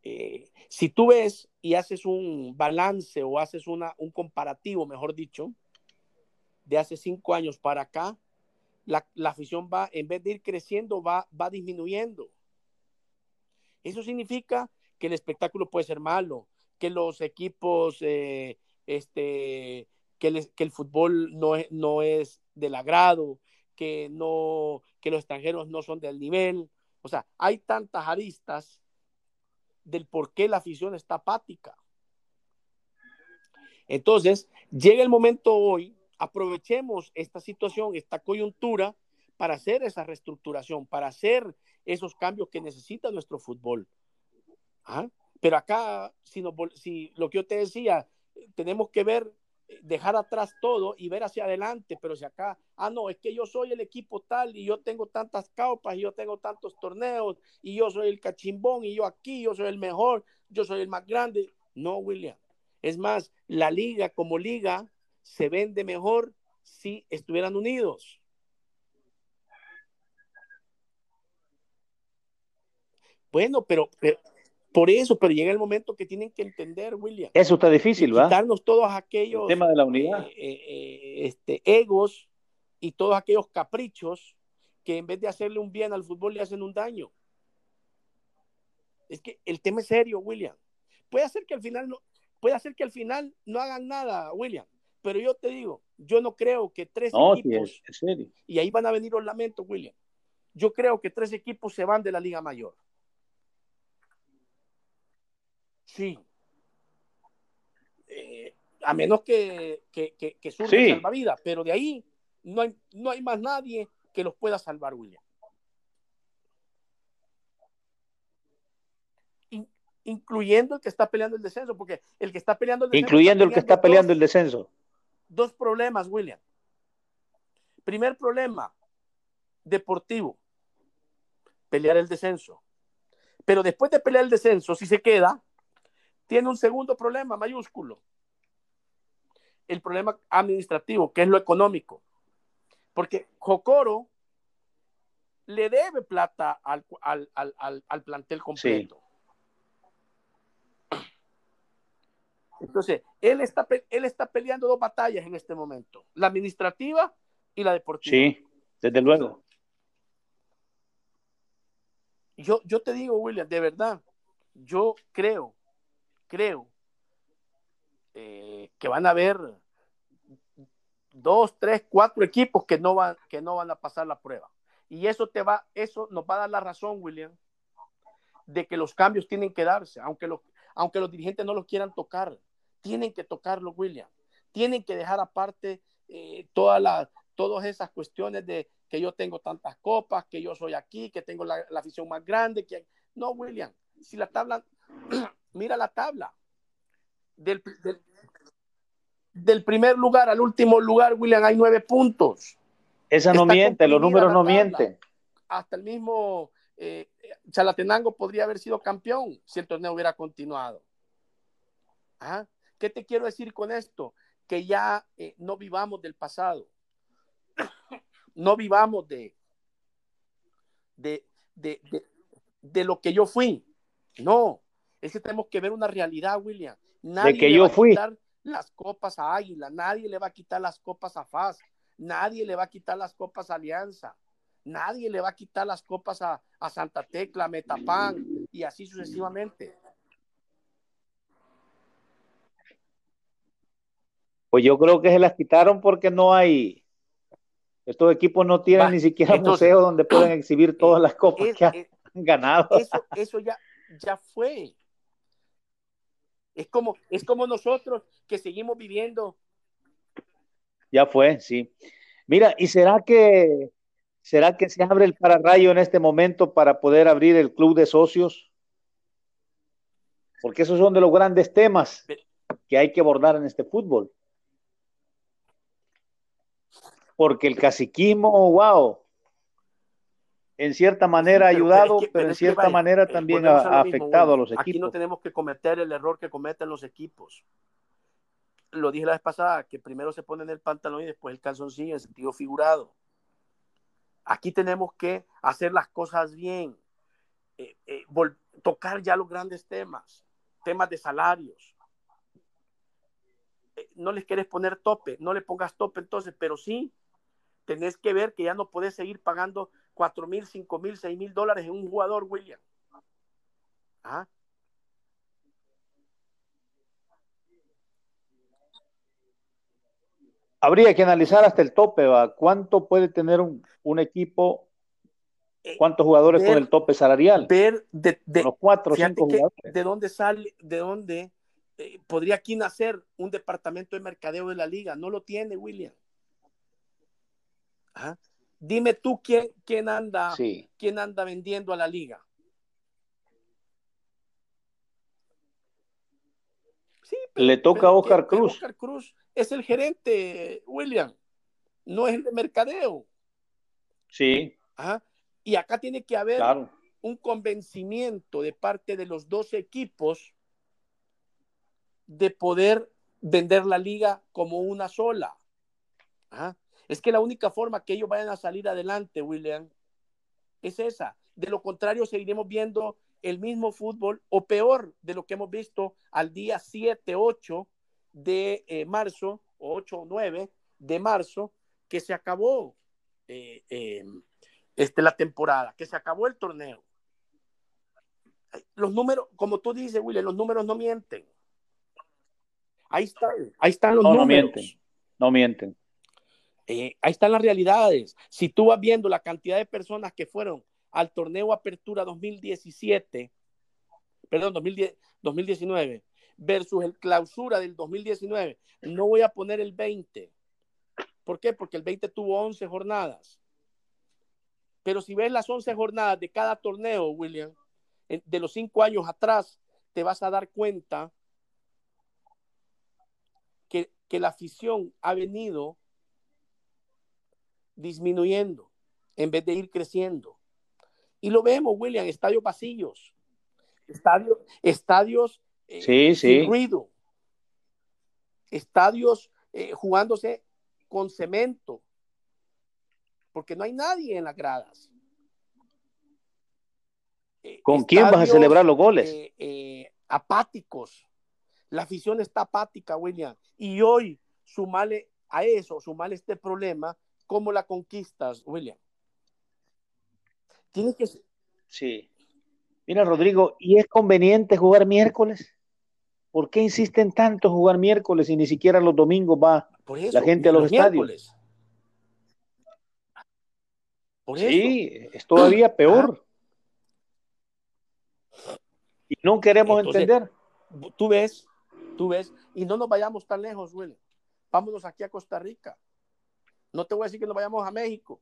[SPEAKER 1] eh, si tú ves y haces un balance o haces una, un comparativo, mejor dicho, de hace cinco años para acá, la, afición va, en vez de ir creciendo, va, va disminuyendo. Eso significa que el espectáculo puede ser malo, que los equipos, eh, este, que, el fútbol no es, no es del agrado, que, no, que los extranjeros no son del nivel. O sea, hay tantas aristas del por qué la afición está apática. Entonces, llega el momento hoy, aprovechemos esta situación, esta coyuntura, para hacer esa reestructuración, para hacer esos cambios que necesita nuestro fútbol. ¿Ah? Pero acá, si, si lo que yo te decía, tenemos que ver dejar atrás todo y ver hacia adelante, pero si acá, ah, no, es que yo soy el equipo tal y yo tengo tantas caupas y yo tengo tantos torneos y yo soy el cachimbón y yo aquí, yo soy el mejor, yo soy el más grande. No, William. Es más, la liga como liga se vende mejor si estuvieran unidos. Bueno, pero, por eso, pero llega el momento que tienen que entender, William.
[SPEAKER 2] Eso está difícil, ¿va?
[SPEAKER 1] Quitarnos todos aquellos.
[SPEAKER 2] El tema de la unidad.
[SPEAKER 1] Eh, eh, eh, este, egos y todos aquellos caprichos que en vez de hacerle un bien al fútbol le hacen un daño. Es que el tema es serio, William. Puede hacer que al final no, puede hacer que al final no hagan nada, William. Pero yo te digo, yo no creo que tres equipos. Y ahí van a venir los lamentos, William. Yo creo que tres equipos se van de la Liga Mayor. Sí. Eh, a menos que, que, que, surja salvavidas, pero de ahí no hay, no hay más nadie que los pueda salvar, William. incluyendo el que está peleando el descenso, porque el que está peleando el
[SPEAKER 2] descenso. Incluyendo el que está peleando el descenso.
[SPEAKER 1] Dos problemas, William. Primer problema, deportivo, pelear el descenso. Pero después de pelear el descenso, si se queda, tiene un segundo problema mayúsculo. El problema administrativo, que es lo económico. Porque Jocoro le debe plata al, plantel completo. Entonces, él está, él está peleando dos batallas en este momento, la administrativa y la deportiva.
[SPEAKER 2] Sí, desde luego.
[SPEAKER 1] Yo, yo te digo, William, de verdad, yo creo creo eh, que van a haber dos, tres, cuatro equipos que no van, que no van a pasar la prueba. Y eso te va, eso nos va a dar la razón, William, de que los cambios tienen que darse, aunque los, aunque los dirigentes no los quieran tocar, tienen que tocarlo, William. Tienen que dejar aparte eh, todas todas esas cuestiones de que yo tengo tantas copas, que yo soy aquí, que tengo la, la afición más grande. Que... No, William, si la tabla <clears throat> Mira la tabla. Del, del, primer lugar al último lugar, William, hay nueve puntos.
[SPEAKER 2] Esa no miente, los números no mienten.
[SPEAKER 1] Hasta el mismo eh, Chalatenango podría haber sido campeón si el torneo hubiera continuado. ¿Ah? ¿Qué te quiero decir con esto? Que ya eh, no vivamos del pasado. <coughs> no vivamos de, de, de, de, lo que yo fui. No, es que tenemos que ver una realidad, William. Nadie
[SPEAKER 2] de que yo fui.
[SPEAKER 1] quitar las copas a Águila, nadie le va a quitar las copas a FAS, nadie le va a quitar las copas a Alianza, nadie le va a quitar las copas a, Santa Tecla, a Metapan y así sucesivamente.
[SPEAKER 2] Pues yo creo que se las quitaron porque no hay, estos equipos no tienen ni siquiera un museo donde pueden exhibir todas las copas que han ganado.
[SPEAKER 1] Eso, eso ya, ya fue. Es como, es como nosotros que seguimos viviendo.
[SPEAKER 2] Ya fue, sí. Mira, ¿y será que será que se abre el pararrayo en este momento para poder abrir el club de socios? Porque esos son de los grandes temas que hay que abordar en este fútbol. Porque el caciquismo, wow, en cierta manera ha ayudado, pero, en cierta manera eh, también ha, afectado a los equipos.
[SPEAKER 1] Aquí no tenemos que cometer el error que cometen los equipos. Lo dije la vez pasada, que primero se ponen el pantalón y después el calzoncillo en sentido figurado. Aquí tenemos que hacer las cosas bien. Eh, eh, tocar ya los grandes temas, temas de salarios. Eh, no les quieres poner tope, no le pongas tope entonces, pero sí tenés que ver que ya no puedes seguir pagando 4 mil, 5 mil, 6 mil dólares en un jugador, William. ¿Ah?
[SPEAKER 2] Habría que analizar hasta el tope, ¿va? ¿Cuánto puede tener un, un equipo eh, ¿Cuántos jugadores con el tope salarial?
[SPEAKER 1] Ver de,
[SPEAKER 2] los cuatro o cinco jugadores.
[SPEAKER 1] De dónde sale, de dónde eh, podría aquí nacer un departamento de mercadeo de la liga. No lo tiene, William. Dime tú quién, quién anda, quién anda vendiendo a la liga.
[SPEAKER 2] Sí, Le toca a Oscar Cruz.
[SPEAKER 1] Oscar Cruz es el gerente, William. No es el de mercadeo.
[SPEAKER 2] Sí.
[SPEAKER 1] Ajá. Y acá tiene que haber un convencimiento de parte de los dos equipos de poder vender la liga como una sola. Es que la única forma que ellos vayan a salir adelante, William, es esa. De lo contrario, seguiremos viendo el mismo fútbol o peor de lo que hemos visto al día 7, 8 de eh, marzo, o 8 o 9 de marzo, que se acabó eh, eh, este, la temporada, que se acabó el torneo. Los números, como tú dices, William, los números no mienten. Ahí están, ahí están los números.
[SPEAKER 2] No mienten, no mienten.
[SPEAKER 1] Eh, ahí están las realidades. Si tú vas viendo la cantidad de personas que fueron al torneo Apertura 2017, perdón, 2010, 2019, versus el clausura del 2019, no voy a poner el 20. ¿Por qué? Porque el 20 tuvo 11 jornadas. Pero si ves las 11 jornadas de cada torneo, William, de los cinco años atrás, te vas a dar cuenta que, la afición ha venido disminuyendo en vez de ir creciendo. Y lo vemos, William, estadios vacíos, estadios, estadios
[SPEAKER 2] eh, sin
[SPEAKER 1] ruido, estadios eh, jugándose con cemento, porque no hay nadie en las gradas.
[SPEAKER 2] Eh, ¿Con quién vas a celebrar los goles?
[SPEAKER 1] Apáticos. La afición está apática, William. Y hoy, sumale a eso, sumale este problema, ¿cómo la conquistas, William? Tienes que...
[SPEAKER 2] Sí. Mira, Rodrigo, ¿y es conveniente jugar miércoles? ¿Por qué insisten tanto jugar miércoles y ni siquiera los domingos va la gente a los, estadios? sí, es todavía peor. Y no queremos entender.
[SPEAKER 1] Tú ves, tú ves, y no nos vayamos tan lejos, Willy. Vámonos aquí a Costa Rica. No te voy a decir que nos vayamos a México,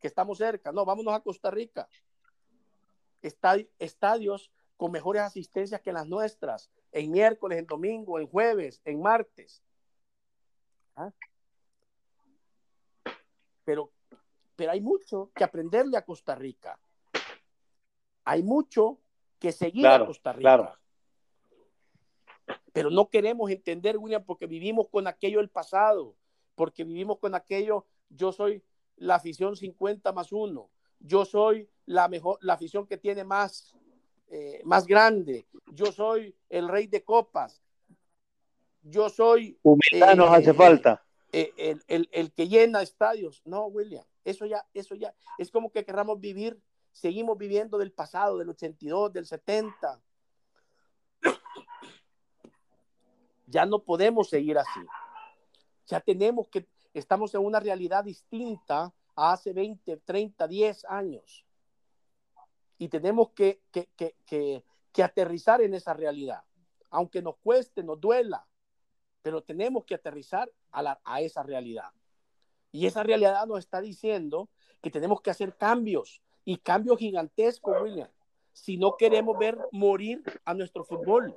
[SPEAKER 1] que estamos cerca. No, vámonos a Costa Rica. Estadios con mejores asistencias que las nuestras, en miércoles, en domingo, en jueves, en martes. ¿Ah? Pero pero hay mucho que aprenderle a Costa Rica. Hay mucho que seguir a Costa Rica. Pero no queremos entender, William, porque vivimos con aquello del pasado, porque vivimos con aquello, yo soy la afición 50 más uno, yo soy la mejor, la afición que tiene más, eh, más grande, yo soy el rey de copas, yo soy...
[SPEAKER 2] Humildad nos hace eh, falta.
[SPEAKER 1] Eh, el, el, que llena estadios. No, William, eso ya, eso ya, es como que querramos vivir, seguimos viviendo del pasado, del 82, del 70. Ya no podemos seguir así. Ya tenemos que, estamos en una realidad distinta a hace 20, 30, 10 años. Y tenemos que, que, que, que aterrizar en esa realidad. Aunque nos cueste, nos duela, pero tenemos que aterrizar a, la, a esa realidad. Y esa realidad nos está diciendo que tenemos que hacer cambios y cambios gigantescos, William, si no queremos ver morir a nuestro fútbol.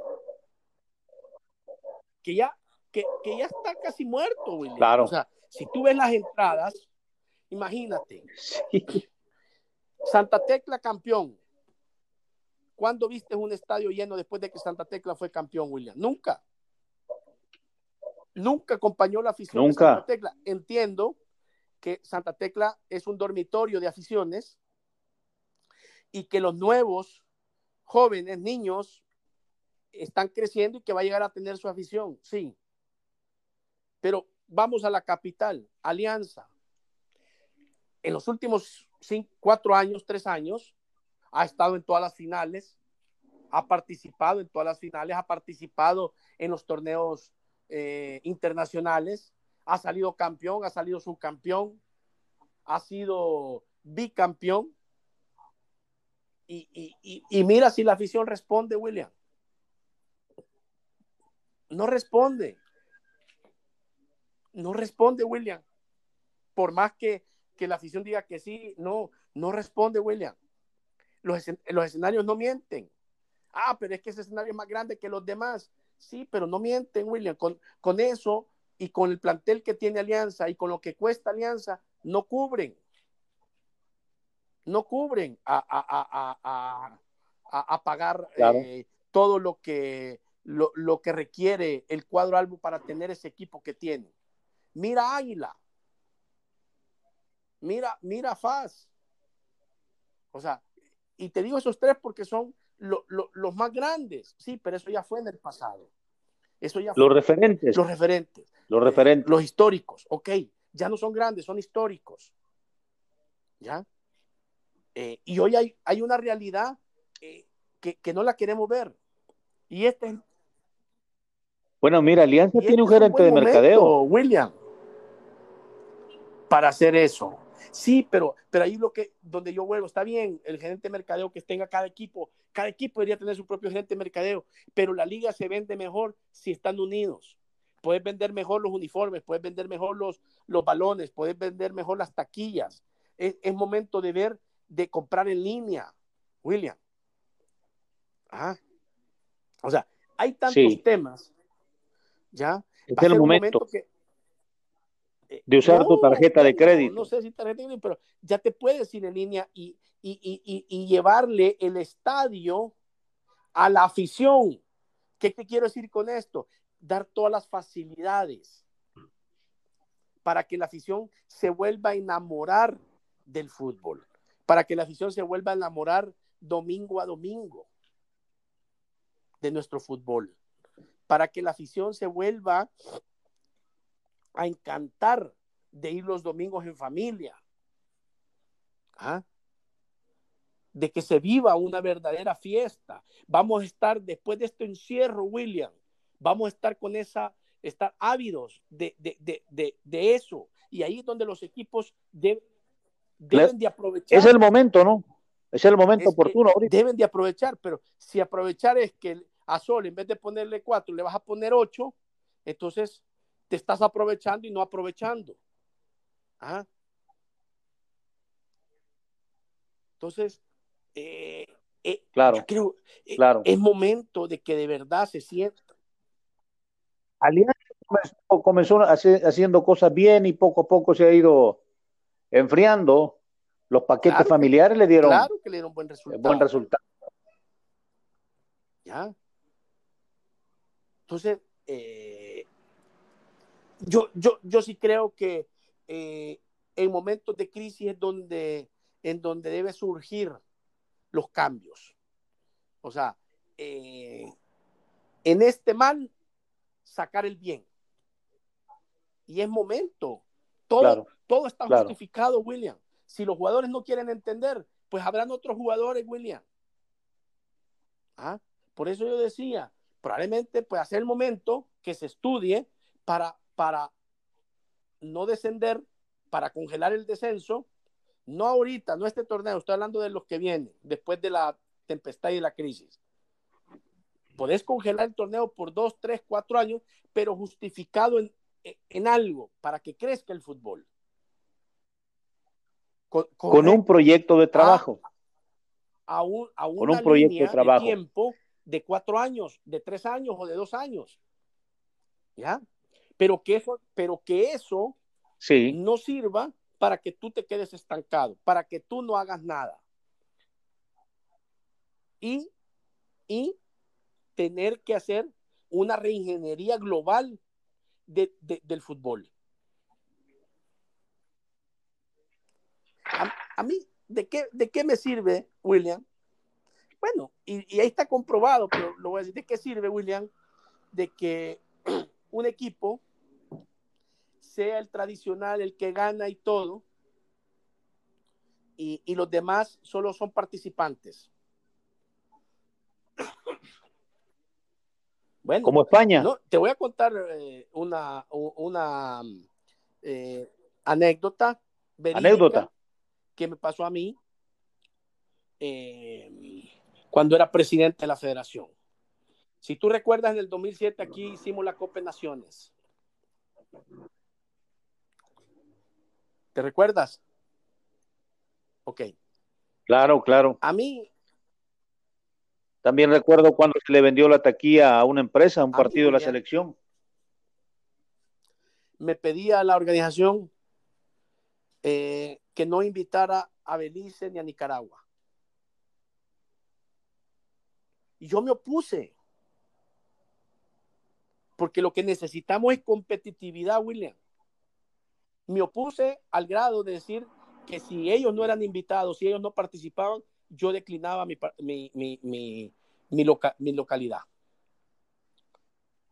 [SPEAKER 1] Que ya, que, ya está casi muerto, William.
[SPEAKER 2] Claro.
[SPEAKER 1] O sea, si tú ves las entradas, imagínate. Santa Tecla campeón. ¿Cuándo viste un estadio lleno después de que Santa Tecla fue campeón, William? Nunca. Nunca acompañó la afición
[SPEAKER 2] de Santa
[SPEAKER 1] Tecla. Entiendo que Santa Tecla es un dormitorio de aficiones y que los nuevos jóvenes, niños, están creciendo y que va a llegar a tener su afición, sí. Pero vamos a la capital, Alianza. En los últimos cinco, cuatro años, tres años, ha estado en todas las finales, ha participado en todas las finales, ha participado en los torneos eh, internacionales, ha salido campeón, ha salido subcampeón, ha sido bicampeón. Y, y mira si la afición responde, William. No responde. No responde, William. Por más que, que la afición diga que sí, no, no responde, William. Los, los escenarios no mienten. Ah, pero es que ese escenario es más grande que los demás. Sí, pero no mienten, William. Con, con eso y con el plantel que tiene Alianza y con lo que cuesta Alianza, no cubren. No cubren a, a, a, a pagar eh, todo lo que, lo, lo, que requiere el cuadro albo para tener ese equipo que tiene. Mira Águila. Mira, mira Faz. O sea, y te digo esos tres porque son los más grandes. Sí, pero eso ya fue en el pasado. Eso ya
[SPEAKER 2] los referentes.
[SPEAKER 1] Los referentes.
[SPEAKER 2] Los referentes.
[SPEAKER 1] Los históricos. Ok, ya no son grandes, son históricos. ¿Ya? Eh, y hoy hay, hay una realidad eh, que, que, no la queremos ver. Y este
[SPEAKER 2] Bueno, mira, Alianza tiene este un gerente de mercadeo.
[SPEAKER 1] William para hacer eso. Sí, pero, pero ahí lo que, donde yo vuelvo, está bien, el gerente de mercadeo que tenga cada equipo, cada equipo debería tener su propio gerente de mercadeo, pero la liga se vende mejor si están unidos. Puedes vender mejor los uniformes, puedes vender mejor los, los balones, puedes vender mejor las taquillas. Es, momento de ver, de comprar en línea, William. Ah. O sea, hay tantos temas, ¿ya?
[SPEAKER 2] Es el momento. momento que, de usar tu tarjeta de crédito.
[SPEAKER 1] No, sé si tarjeta de crédito, pero ya te puedes ir en línea y, y, llevarle el estadio a la afición. ¿Qué te quiero decir con esto? Dar todas las facilidades para que la afición se vuelva a enamorar del fútbol, para que la afición se vuelva a enamorar domingo a domingo de nuestro fútbol, para que la afición se vuelva a encantar de ir los domingos en familia. ¿Ah? De que se viva una verdadera fiesta. Vamos a estar, después de este encierro, William, vamos a estar con esa, estar ávidos de, de, eso. Y ahí es donde los equipos deben de aprovechar.
[SPEAKER 2] Es el momento, ¿no? Es el momento oportuno.
[SPEAKER 1] Deben de aprovechar, pero si aprovechar es que a Sol, en vez de ponerle cuatro, le vas a poner ocho, entonces te estás aprovechando y no aprovechando. ¿Ah? Entonces, eh, eh,
[SPEAKER 2] claro,
[SPEAKER 1] creo,
[SPEAKER 2] eh, claro.
[SPEAKER 1] es momento de que de verdad se sienta.
[SPEAKER 2] Alianza comenzó haciendo cosas bien y poco a poco se ha ido enfriando. Los paquetes familiares le dieron,
[SPEAKER 1] claro que le dieron buen resultado.
[SPEAKER 2] Buen resultado.
[SPEAKER 1] Ya. Entonces, eh, yo, yo, yo sí creo que eh, en momentos de crisis es donde, en donde debe surgir los cambios. O sea, eh, en este mal, sacar el bien. Y es momento. Todo, todo está justificado, William. Si los jugadores no quieren entender, pues habrán otros jugadores, William. ¿Ah? Por eso yo decía, probablemente puede ser el momento que se estudie para para no descender, para congelar el descenso, no ahorita, no este torneo, estoy hablando de los que vienen, después de la tempestad y la crisis. Podés congelar el torneo por dos, tres, cuatro años, pero justificado en, algo para que crezca el fútbol.
[SPEAKER 2] Con, un proyecto de trabajo.
[SPEAKER 1] A, un, proyecto de, trabajo. de tiempo de cuatro años, de tres años o de dos años. ¿Ya? Pero que eso, pero que eso
[SPEAKER 2] sí.
[SPEAKER 1] no sirva para que tú te quedes estancado, para que tú no hagas nada. Y, y tener que hacer una reingeniería global del fútbol. A, mí, ¿de qué, ¿de qué me sirve, William, bueno, y, ahí está comprobado, pero lo voy a decir, ¿de qué sirve, William? De que <clears throat> un equipo sea el tradicional, el que gana y todo, y, y los demás solo son participantes. <coughs>
[SPEAKER 2] Bueno, como España.
[SPEAKER 1] No, te voy a contar eh, una, una eh, anécdota.
[SPEAKER 2] Anécdota.
[SPEAKER 1] Que me pasó a mí eh, cuando era presidente de la federación. Si tú recuerdas, en el 2007 aquí hicimos la Copa Naciones. ¿Te recuerdas? Ok.
[SPEAKER 2] Claro, claro.
[SPEAKER 1] A mí.
[SPEAKER 2] También recuerdo cuando se le vendió la taquilla a una empresa, a un partido de la selección.
[SPEAKER 1] Me pedía la organización eh, que no invitara a Belice ni a Nicaragua. Y yo me opuse. Porque lo que necesitamos es competitividad, William. Me opuse al grado de decir que si ellos no eran invitados, si ellos no participaban, yo declinaba mi, mi, mi, mi localidad.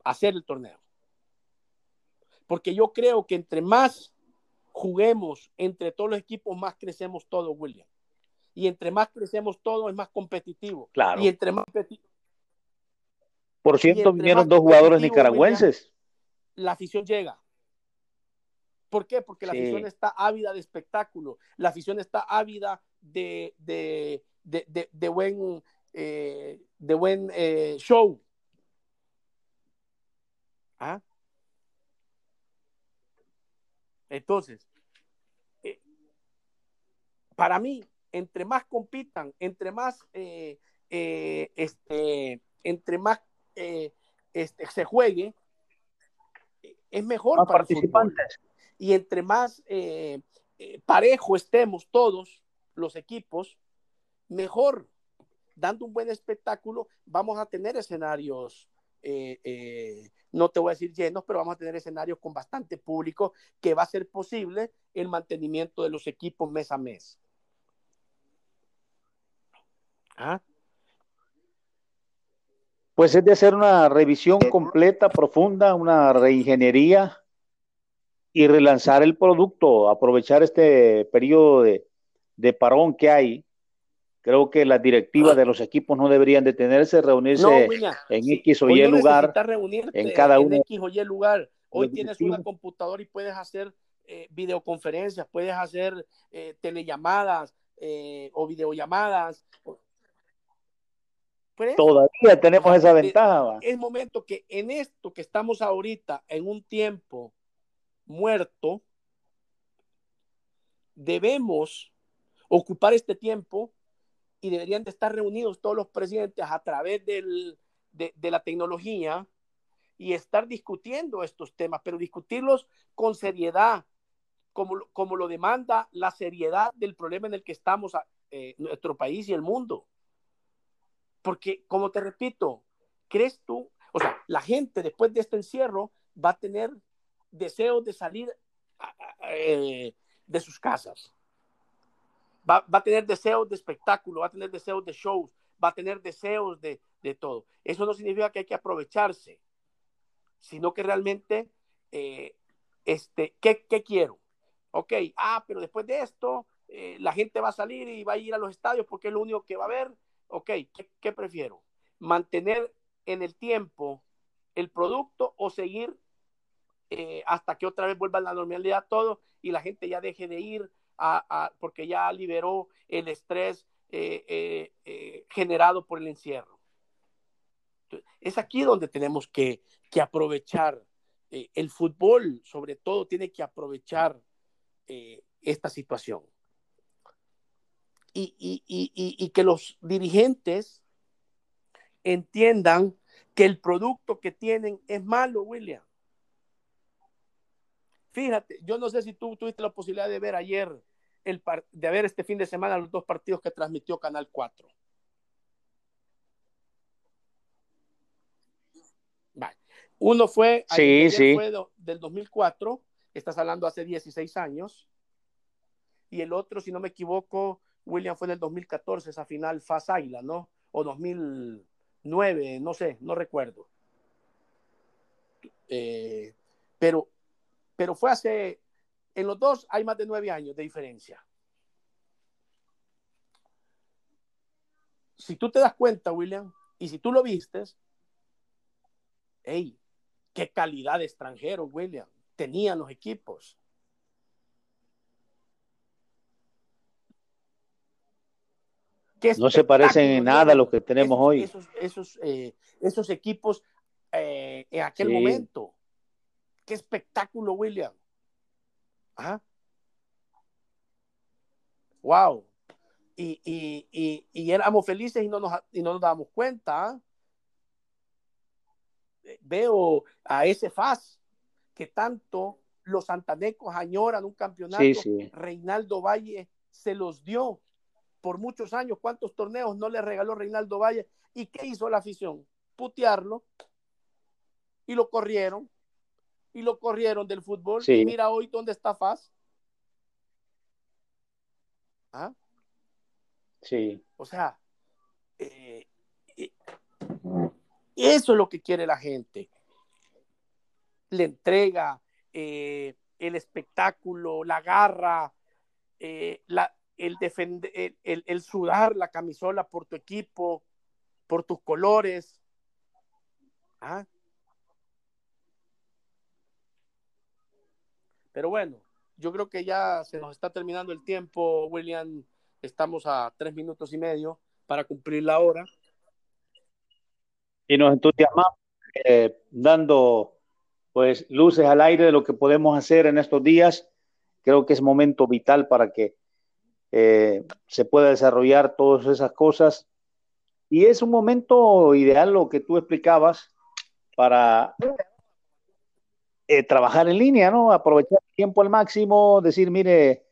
[SPEAKER 1] Hacer el torneo. Porque yo creo que entre más juguemos entre todos los equipos, más crecemos todos, William. Y entre más crecemos todos, es más competitivo.
[SPEAKER 2] Claro.
[SPEAKER 1] Y entre más
[SPEAKER 2] Por cierto, vinieron dos jugadores nicaragüenses.
[SPEAKER 1] la afición llega. ¿Por qué? Porque la afición está ávida de espectáculo, la afición está ávida de, de, de, de buen, eh, de buen eh, show. ¿Ah? Entonces, eh, para mí, entre más compitan, entre más, este, entre más este, se juegue, es mejor
[SPEAKER 2] para participantes
[SPEAKER 1] y entre más eh, eh, parejo estemos todos los equipos, mejor. Dando un buen espectáculo, vamos a tener escenarios, eh, no te voy a decir llenos, pero vamos a tener escenarios con bastante público que va a ser posible el mantenimiento de los equipos mes a mes.
[SPEAKER 2] ¿Ah? Pues es de hacer una revisión completa, profunda, una reingeniería y relanzar el producto, aprovechar este periodo de, parón que hay. Creo que las directivas de los equipos no deberían detenerse, reunirse en X o Y lugar, en cada uno.
[SPEAKER 1] X o Y lugar. Hoy tienes una computadora y puedes hacer eh, videoconferencias, puedes hacer eh, telellamadas eh, o videollamadas.
[SPEAKER 2] Todavía tenemos esa ventaja.
[SPEAKER 1] Es momento que en esto que estamos ahorita, en un tiempo muerto, debemos ocupar este tiempo y deberían de estar reunidos todos los presidentes a través de, la tecnología y estar discutiendo estos temas, pero discutirlos con seriedad, como, como lo demanda la seriedad del problema en el que estamos eh, nuestro país y el mundo. Porque, como te repito, ¿crees tú? O sea, la gente después de este encierro va a tener deseos de salir eh, de sus casas. Va, a tener deseos de espectáculo, va a tener deseos de shows, va a tener deseos de, todo. Eso no significa que hay que aprovecharse, sino que realmente, eh, este, ¿qué, quiero? Ok, ah, pero después de esto, eh, la gente va a salir y va a ir a los estadios porque es lo único que va a haber. Ok, qué prefiero? ¿Mantener en el tiempo el producto o seguir eh, hasta que otra vez vuelva a la normalidad todo y la gente ya deje de ir a, porque ya liberó el estrés eh, eh, generado por el encierro. Es aquí donde tenemos que, aprovechar el fútbol, sobre todo, tiene que aprovechar esta situación. Y, y, que los dirigentes entiendan que el producto que tienen es malo, William. Fíjate, yo no sé si tú tuviste la posibilidad de ver ayer, el de ver este fin de semana los dos partidos que transmitió Canal 4. Uno fue,
[SPEAKER 2] sí, sí.
[SPEAKER 1] fue del 2004, estás hablando hace 16 años, y el otro, si no me equivoco, William fue en el 2014, esa final Faz Águila, ¿no? o 2009, no sé, no recuerdo. Eh, pero, pero fue hace, en los dos hay más de nueve años de diferencia. Si tú te das cuenta, William, y si tú lo vistes, hey, qué calidad de extranjero, William, tenían los equipos.
[SPEAKER 2] no se parecen en nada a lo que tenemos hoy.
[SPEAKER 1] Esos, esos, eh, esos equipos eh, en aquel momento. Qué espectáculo, William. ¿Ah? Wow. Y, y, y, éramos felices y no nos, y no nos dábamos cuenta. ¿ah? Veo a ese FAS que tanto los santanecos añoran un campeonato. Reinaldo Valle se los dio por muchos años. ¿Cuántos torneos no le regaló Reinaldo Valle? ¿Y qué hizo la afición? Putearlo. Y lo corrieron. Y lo corrieron del fútbol. Y mira hoy dónde está Faz. ¿Ah?
[SPEAKER 2] Sí.
[SPEAKER 1] O sea, eh, eh, eso es lo que quiere la gente. La entrega, eh, el espectáculo, la garra, la, el, defender, el, el, sudar la camisola por tu equipo, por tus colores. ¿Ah? Pero bueno, yo creo que ya se nos está terminando el tiempo, William. Estamos a tres minutos y medio para cumplir la hora.
[SPEAKER 2] Y nos entusiasmamos eh, dando pues luces al aire de lo que podemos hacer en estos días. Creo que es momento vital para que eh, se pueda desarrollar todas esas cosas. Y es un momento ideal lo que tú explicabas para eh, trabajar en línea, ¿no? Aprovechar el tiempo al máximo, decir, mire,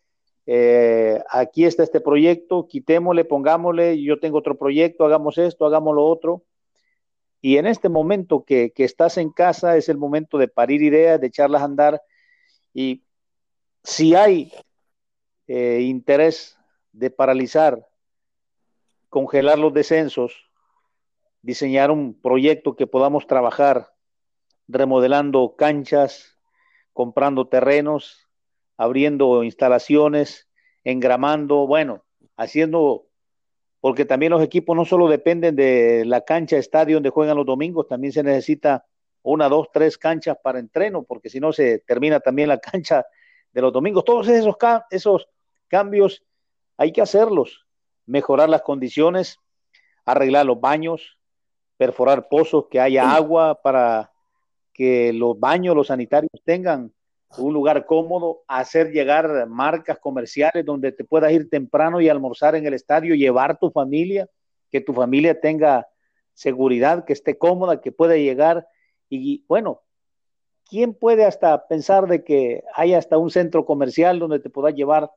[SPEAKER 2] eh, aquí está este proyecto, quitémosle, pongámosle, yo tengo otro proyecto, hagamos esto, hagamos lo otro. Y en este momento que, que estás en casa es el momento de parir ideas, de echarlas a andar. Y si hay eh, interés de paralizar, congelar los descensos, diseñar un proyecto que podamos trabajar remodelando canchas, comprando terrenos, abriendo instalaciones, engramando, bueno, haciendo, porque también los equipos no solo dependen de la cancha, estadio donde juegan los domingos, también se necesita una, dos, tres canchas para entreno, porque si no se termina también la <laughs> cancha de los domingos. Todos esos, esos cambios hay que hacerlos, mejorar las condiciones, arreglar los baños, perforar pozos, que haya agua para que los baños, los sanitarios tengan un lugar cómodo, hacer llegar marcas comerciales donde te puedas ir temprano y almorzar en el estadio, llevar tu familia, que tu familia tenga seguridad, que esté cómoda, que pueda llegar. Y bueno, ¿quién puede hasta pensar de que haya hasta un centro comercial donde te puedas llevar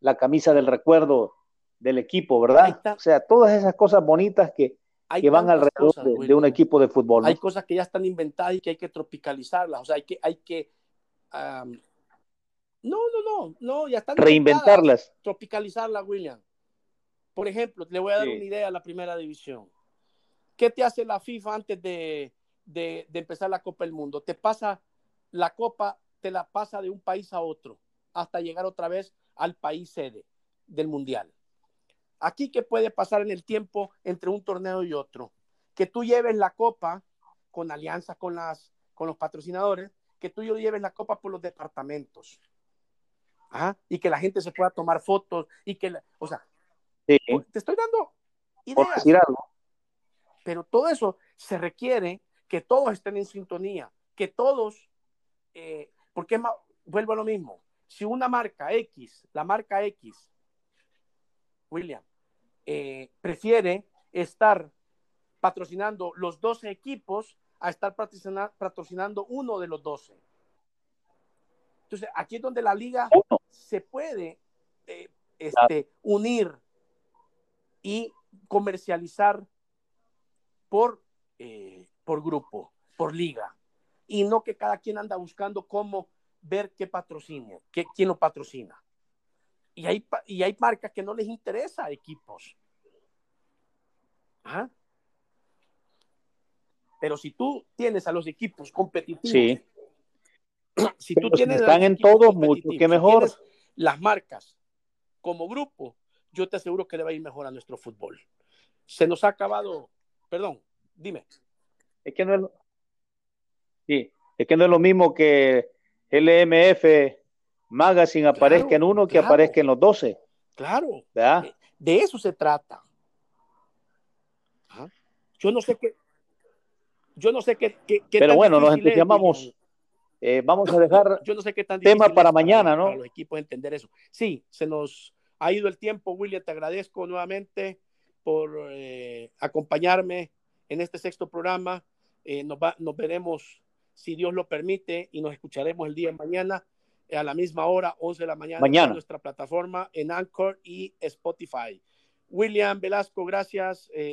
[SPEAKER 2] la camisa del recuerdo del equipo, ¿verdad? O sea, todas esas cosas bonitas que, que van alrededor de, un equipo de fútbol.
[SPEAKER 1] Hay cosas que ya están inventadas y que hay que tropicalizarlas, o sea, hay que, hay que no, no, no, no, ya están
[SPEAKER 2] reinventarlas,
[SPEAKER 1] tropicalizarlas, William. Por ejemplo, le voy a dar una idea a la primera división. ¿Qué te hace la FIFA antes de, de empezar la Copa del Mundo? Te pasa la Copa, te la pasa de un país a otro hasta llegar otra vez al país sede del Mundial. Aquí, ¿qué puede pasar en el tiempo entre un torneo y otro? Que tú lleves la copa con alianza con, las, con los patrocinadores, que tú lleves la copa por los departamentos. Y que la gente se pueda tomar fotos y que, o sea, te estoy dando ideas. Pero todo eso se requiere que todos estén en sintonía, que todos, eh, porque vuelvo a lo mismo, si una marca X, la marca X, William, eh, prefiere estar patrocinando los 12 equipos a estar patrocinando uno de los 12. Entonces, aquí es donde la liga se puede eh, este, unir y comercializar por, eh, por grupo, por liga, y no que cada quien anda buscando cómo ver qué patrocina, qué, quién lo patrocina. Y hay, y hay marcas que no les interesa equipos. Ajá. Pero si tú tienes a los equipos competitivos,
[SPEAKER 2] Sí. <clears throat>
[SPEAKER 1] si tú
[SPEAKER 2] Pero
[SPEAKER 1] tienes
[SPEAKER 2] están en
[SPEAKER 1] equipos
[SPEAKER 2] todo, mucho que mejor.
[SPEAKER 1] las marcas como grupo, yo te aseguro que le va a ir mejor a nuestro fútbol. Se nos ha acabado, perdón, dime.
[SPEAKER 2] Es que no es, lo- sí, es que no es lo mismo que LMF Magazine aparezca en uno que
[SPEAKER 1] claro.
[SPEAKER 2] aparezca en los 12,
[SPEAKER 1] Claro,
[SPEAKER 2] ¿verdad?
[SPEAKER 1] de, de eso se trata. Ajá. Yo no sé qué, yo no sé qué, qué- qué
[SPEAKER 2] Pero
[SPEAKER 1] tan
[SPEAKER 2] bueno, nos
[SPEAKER 1] es,
[SPEAKER 2] entusiasmamos. Eh, vamos a dejar
[SPEAKER 1] Yo no sé qué tan
[SPEAKER 2] tema para mañana, ¿no?
[SPEAKER 1] Para los equipos entender eso. Sí, se nos ha ido el tiempo, William. Te agradezco nuevamente por eh, acompañarme en este sexto programa. Eh, nos, va- nos veremos, si Dios lo permite, y nos escucharemos el día de mañana eh, a la misma hora, 11 de la mañana,
[SPEAKER 2] Mañana.
[SPEAKER 1] en nuestra plataforma en Anchor y Spotify. William Velasco, gracias. eh,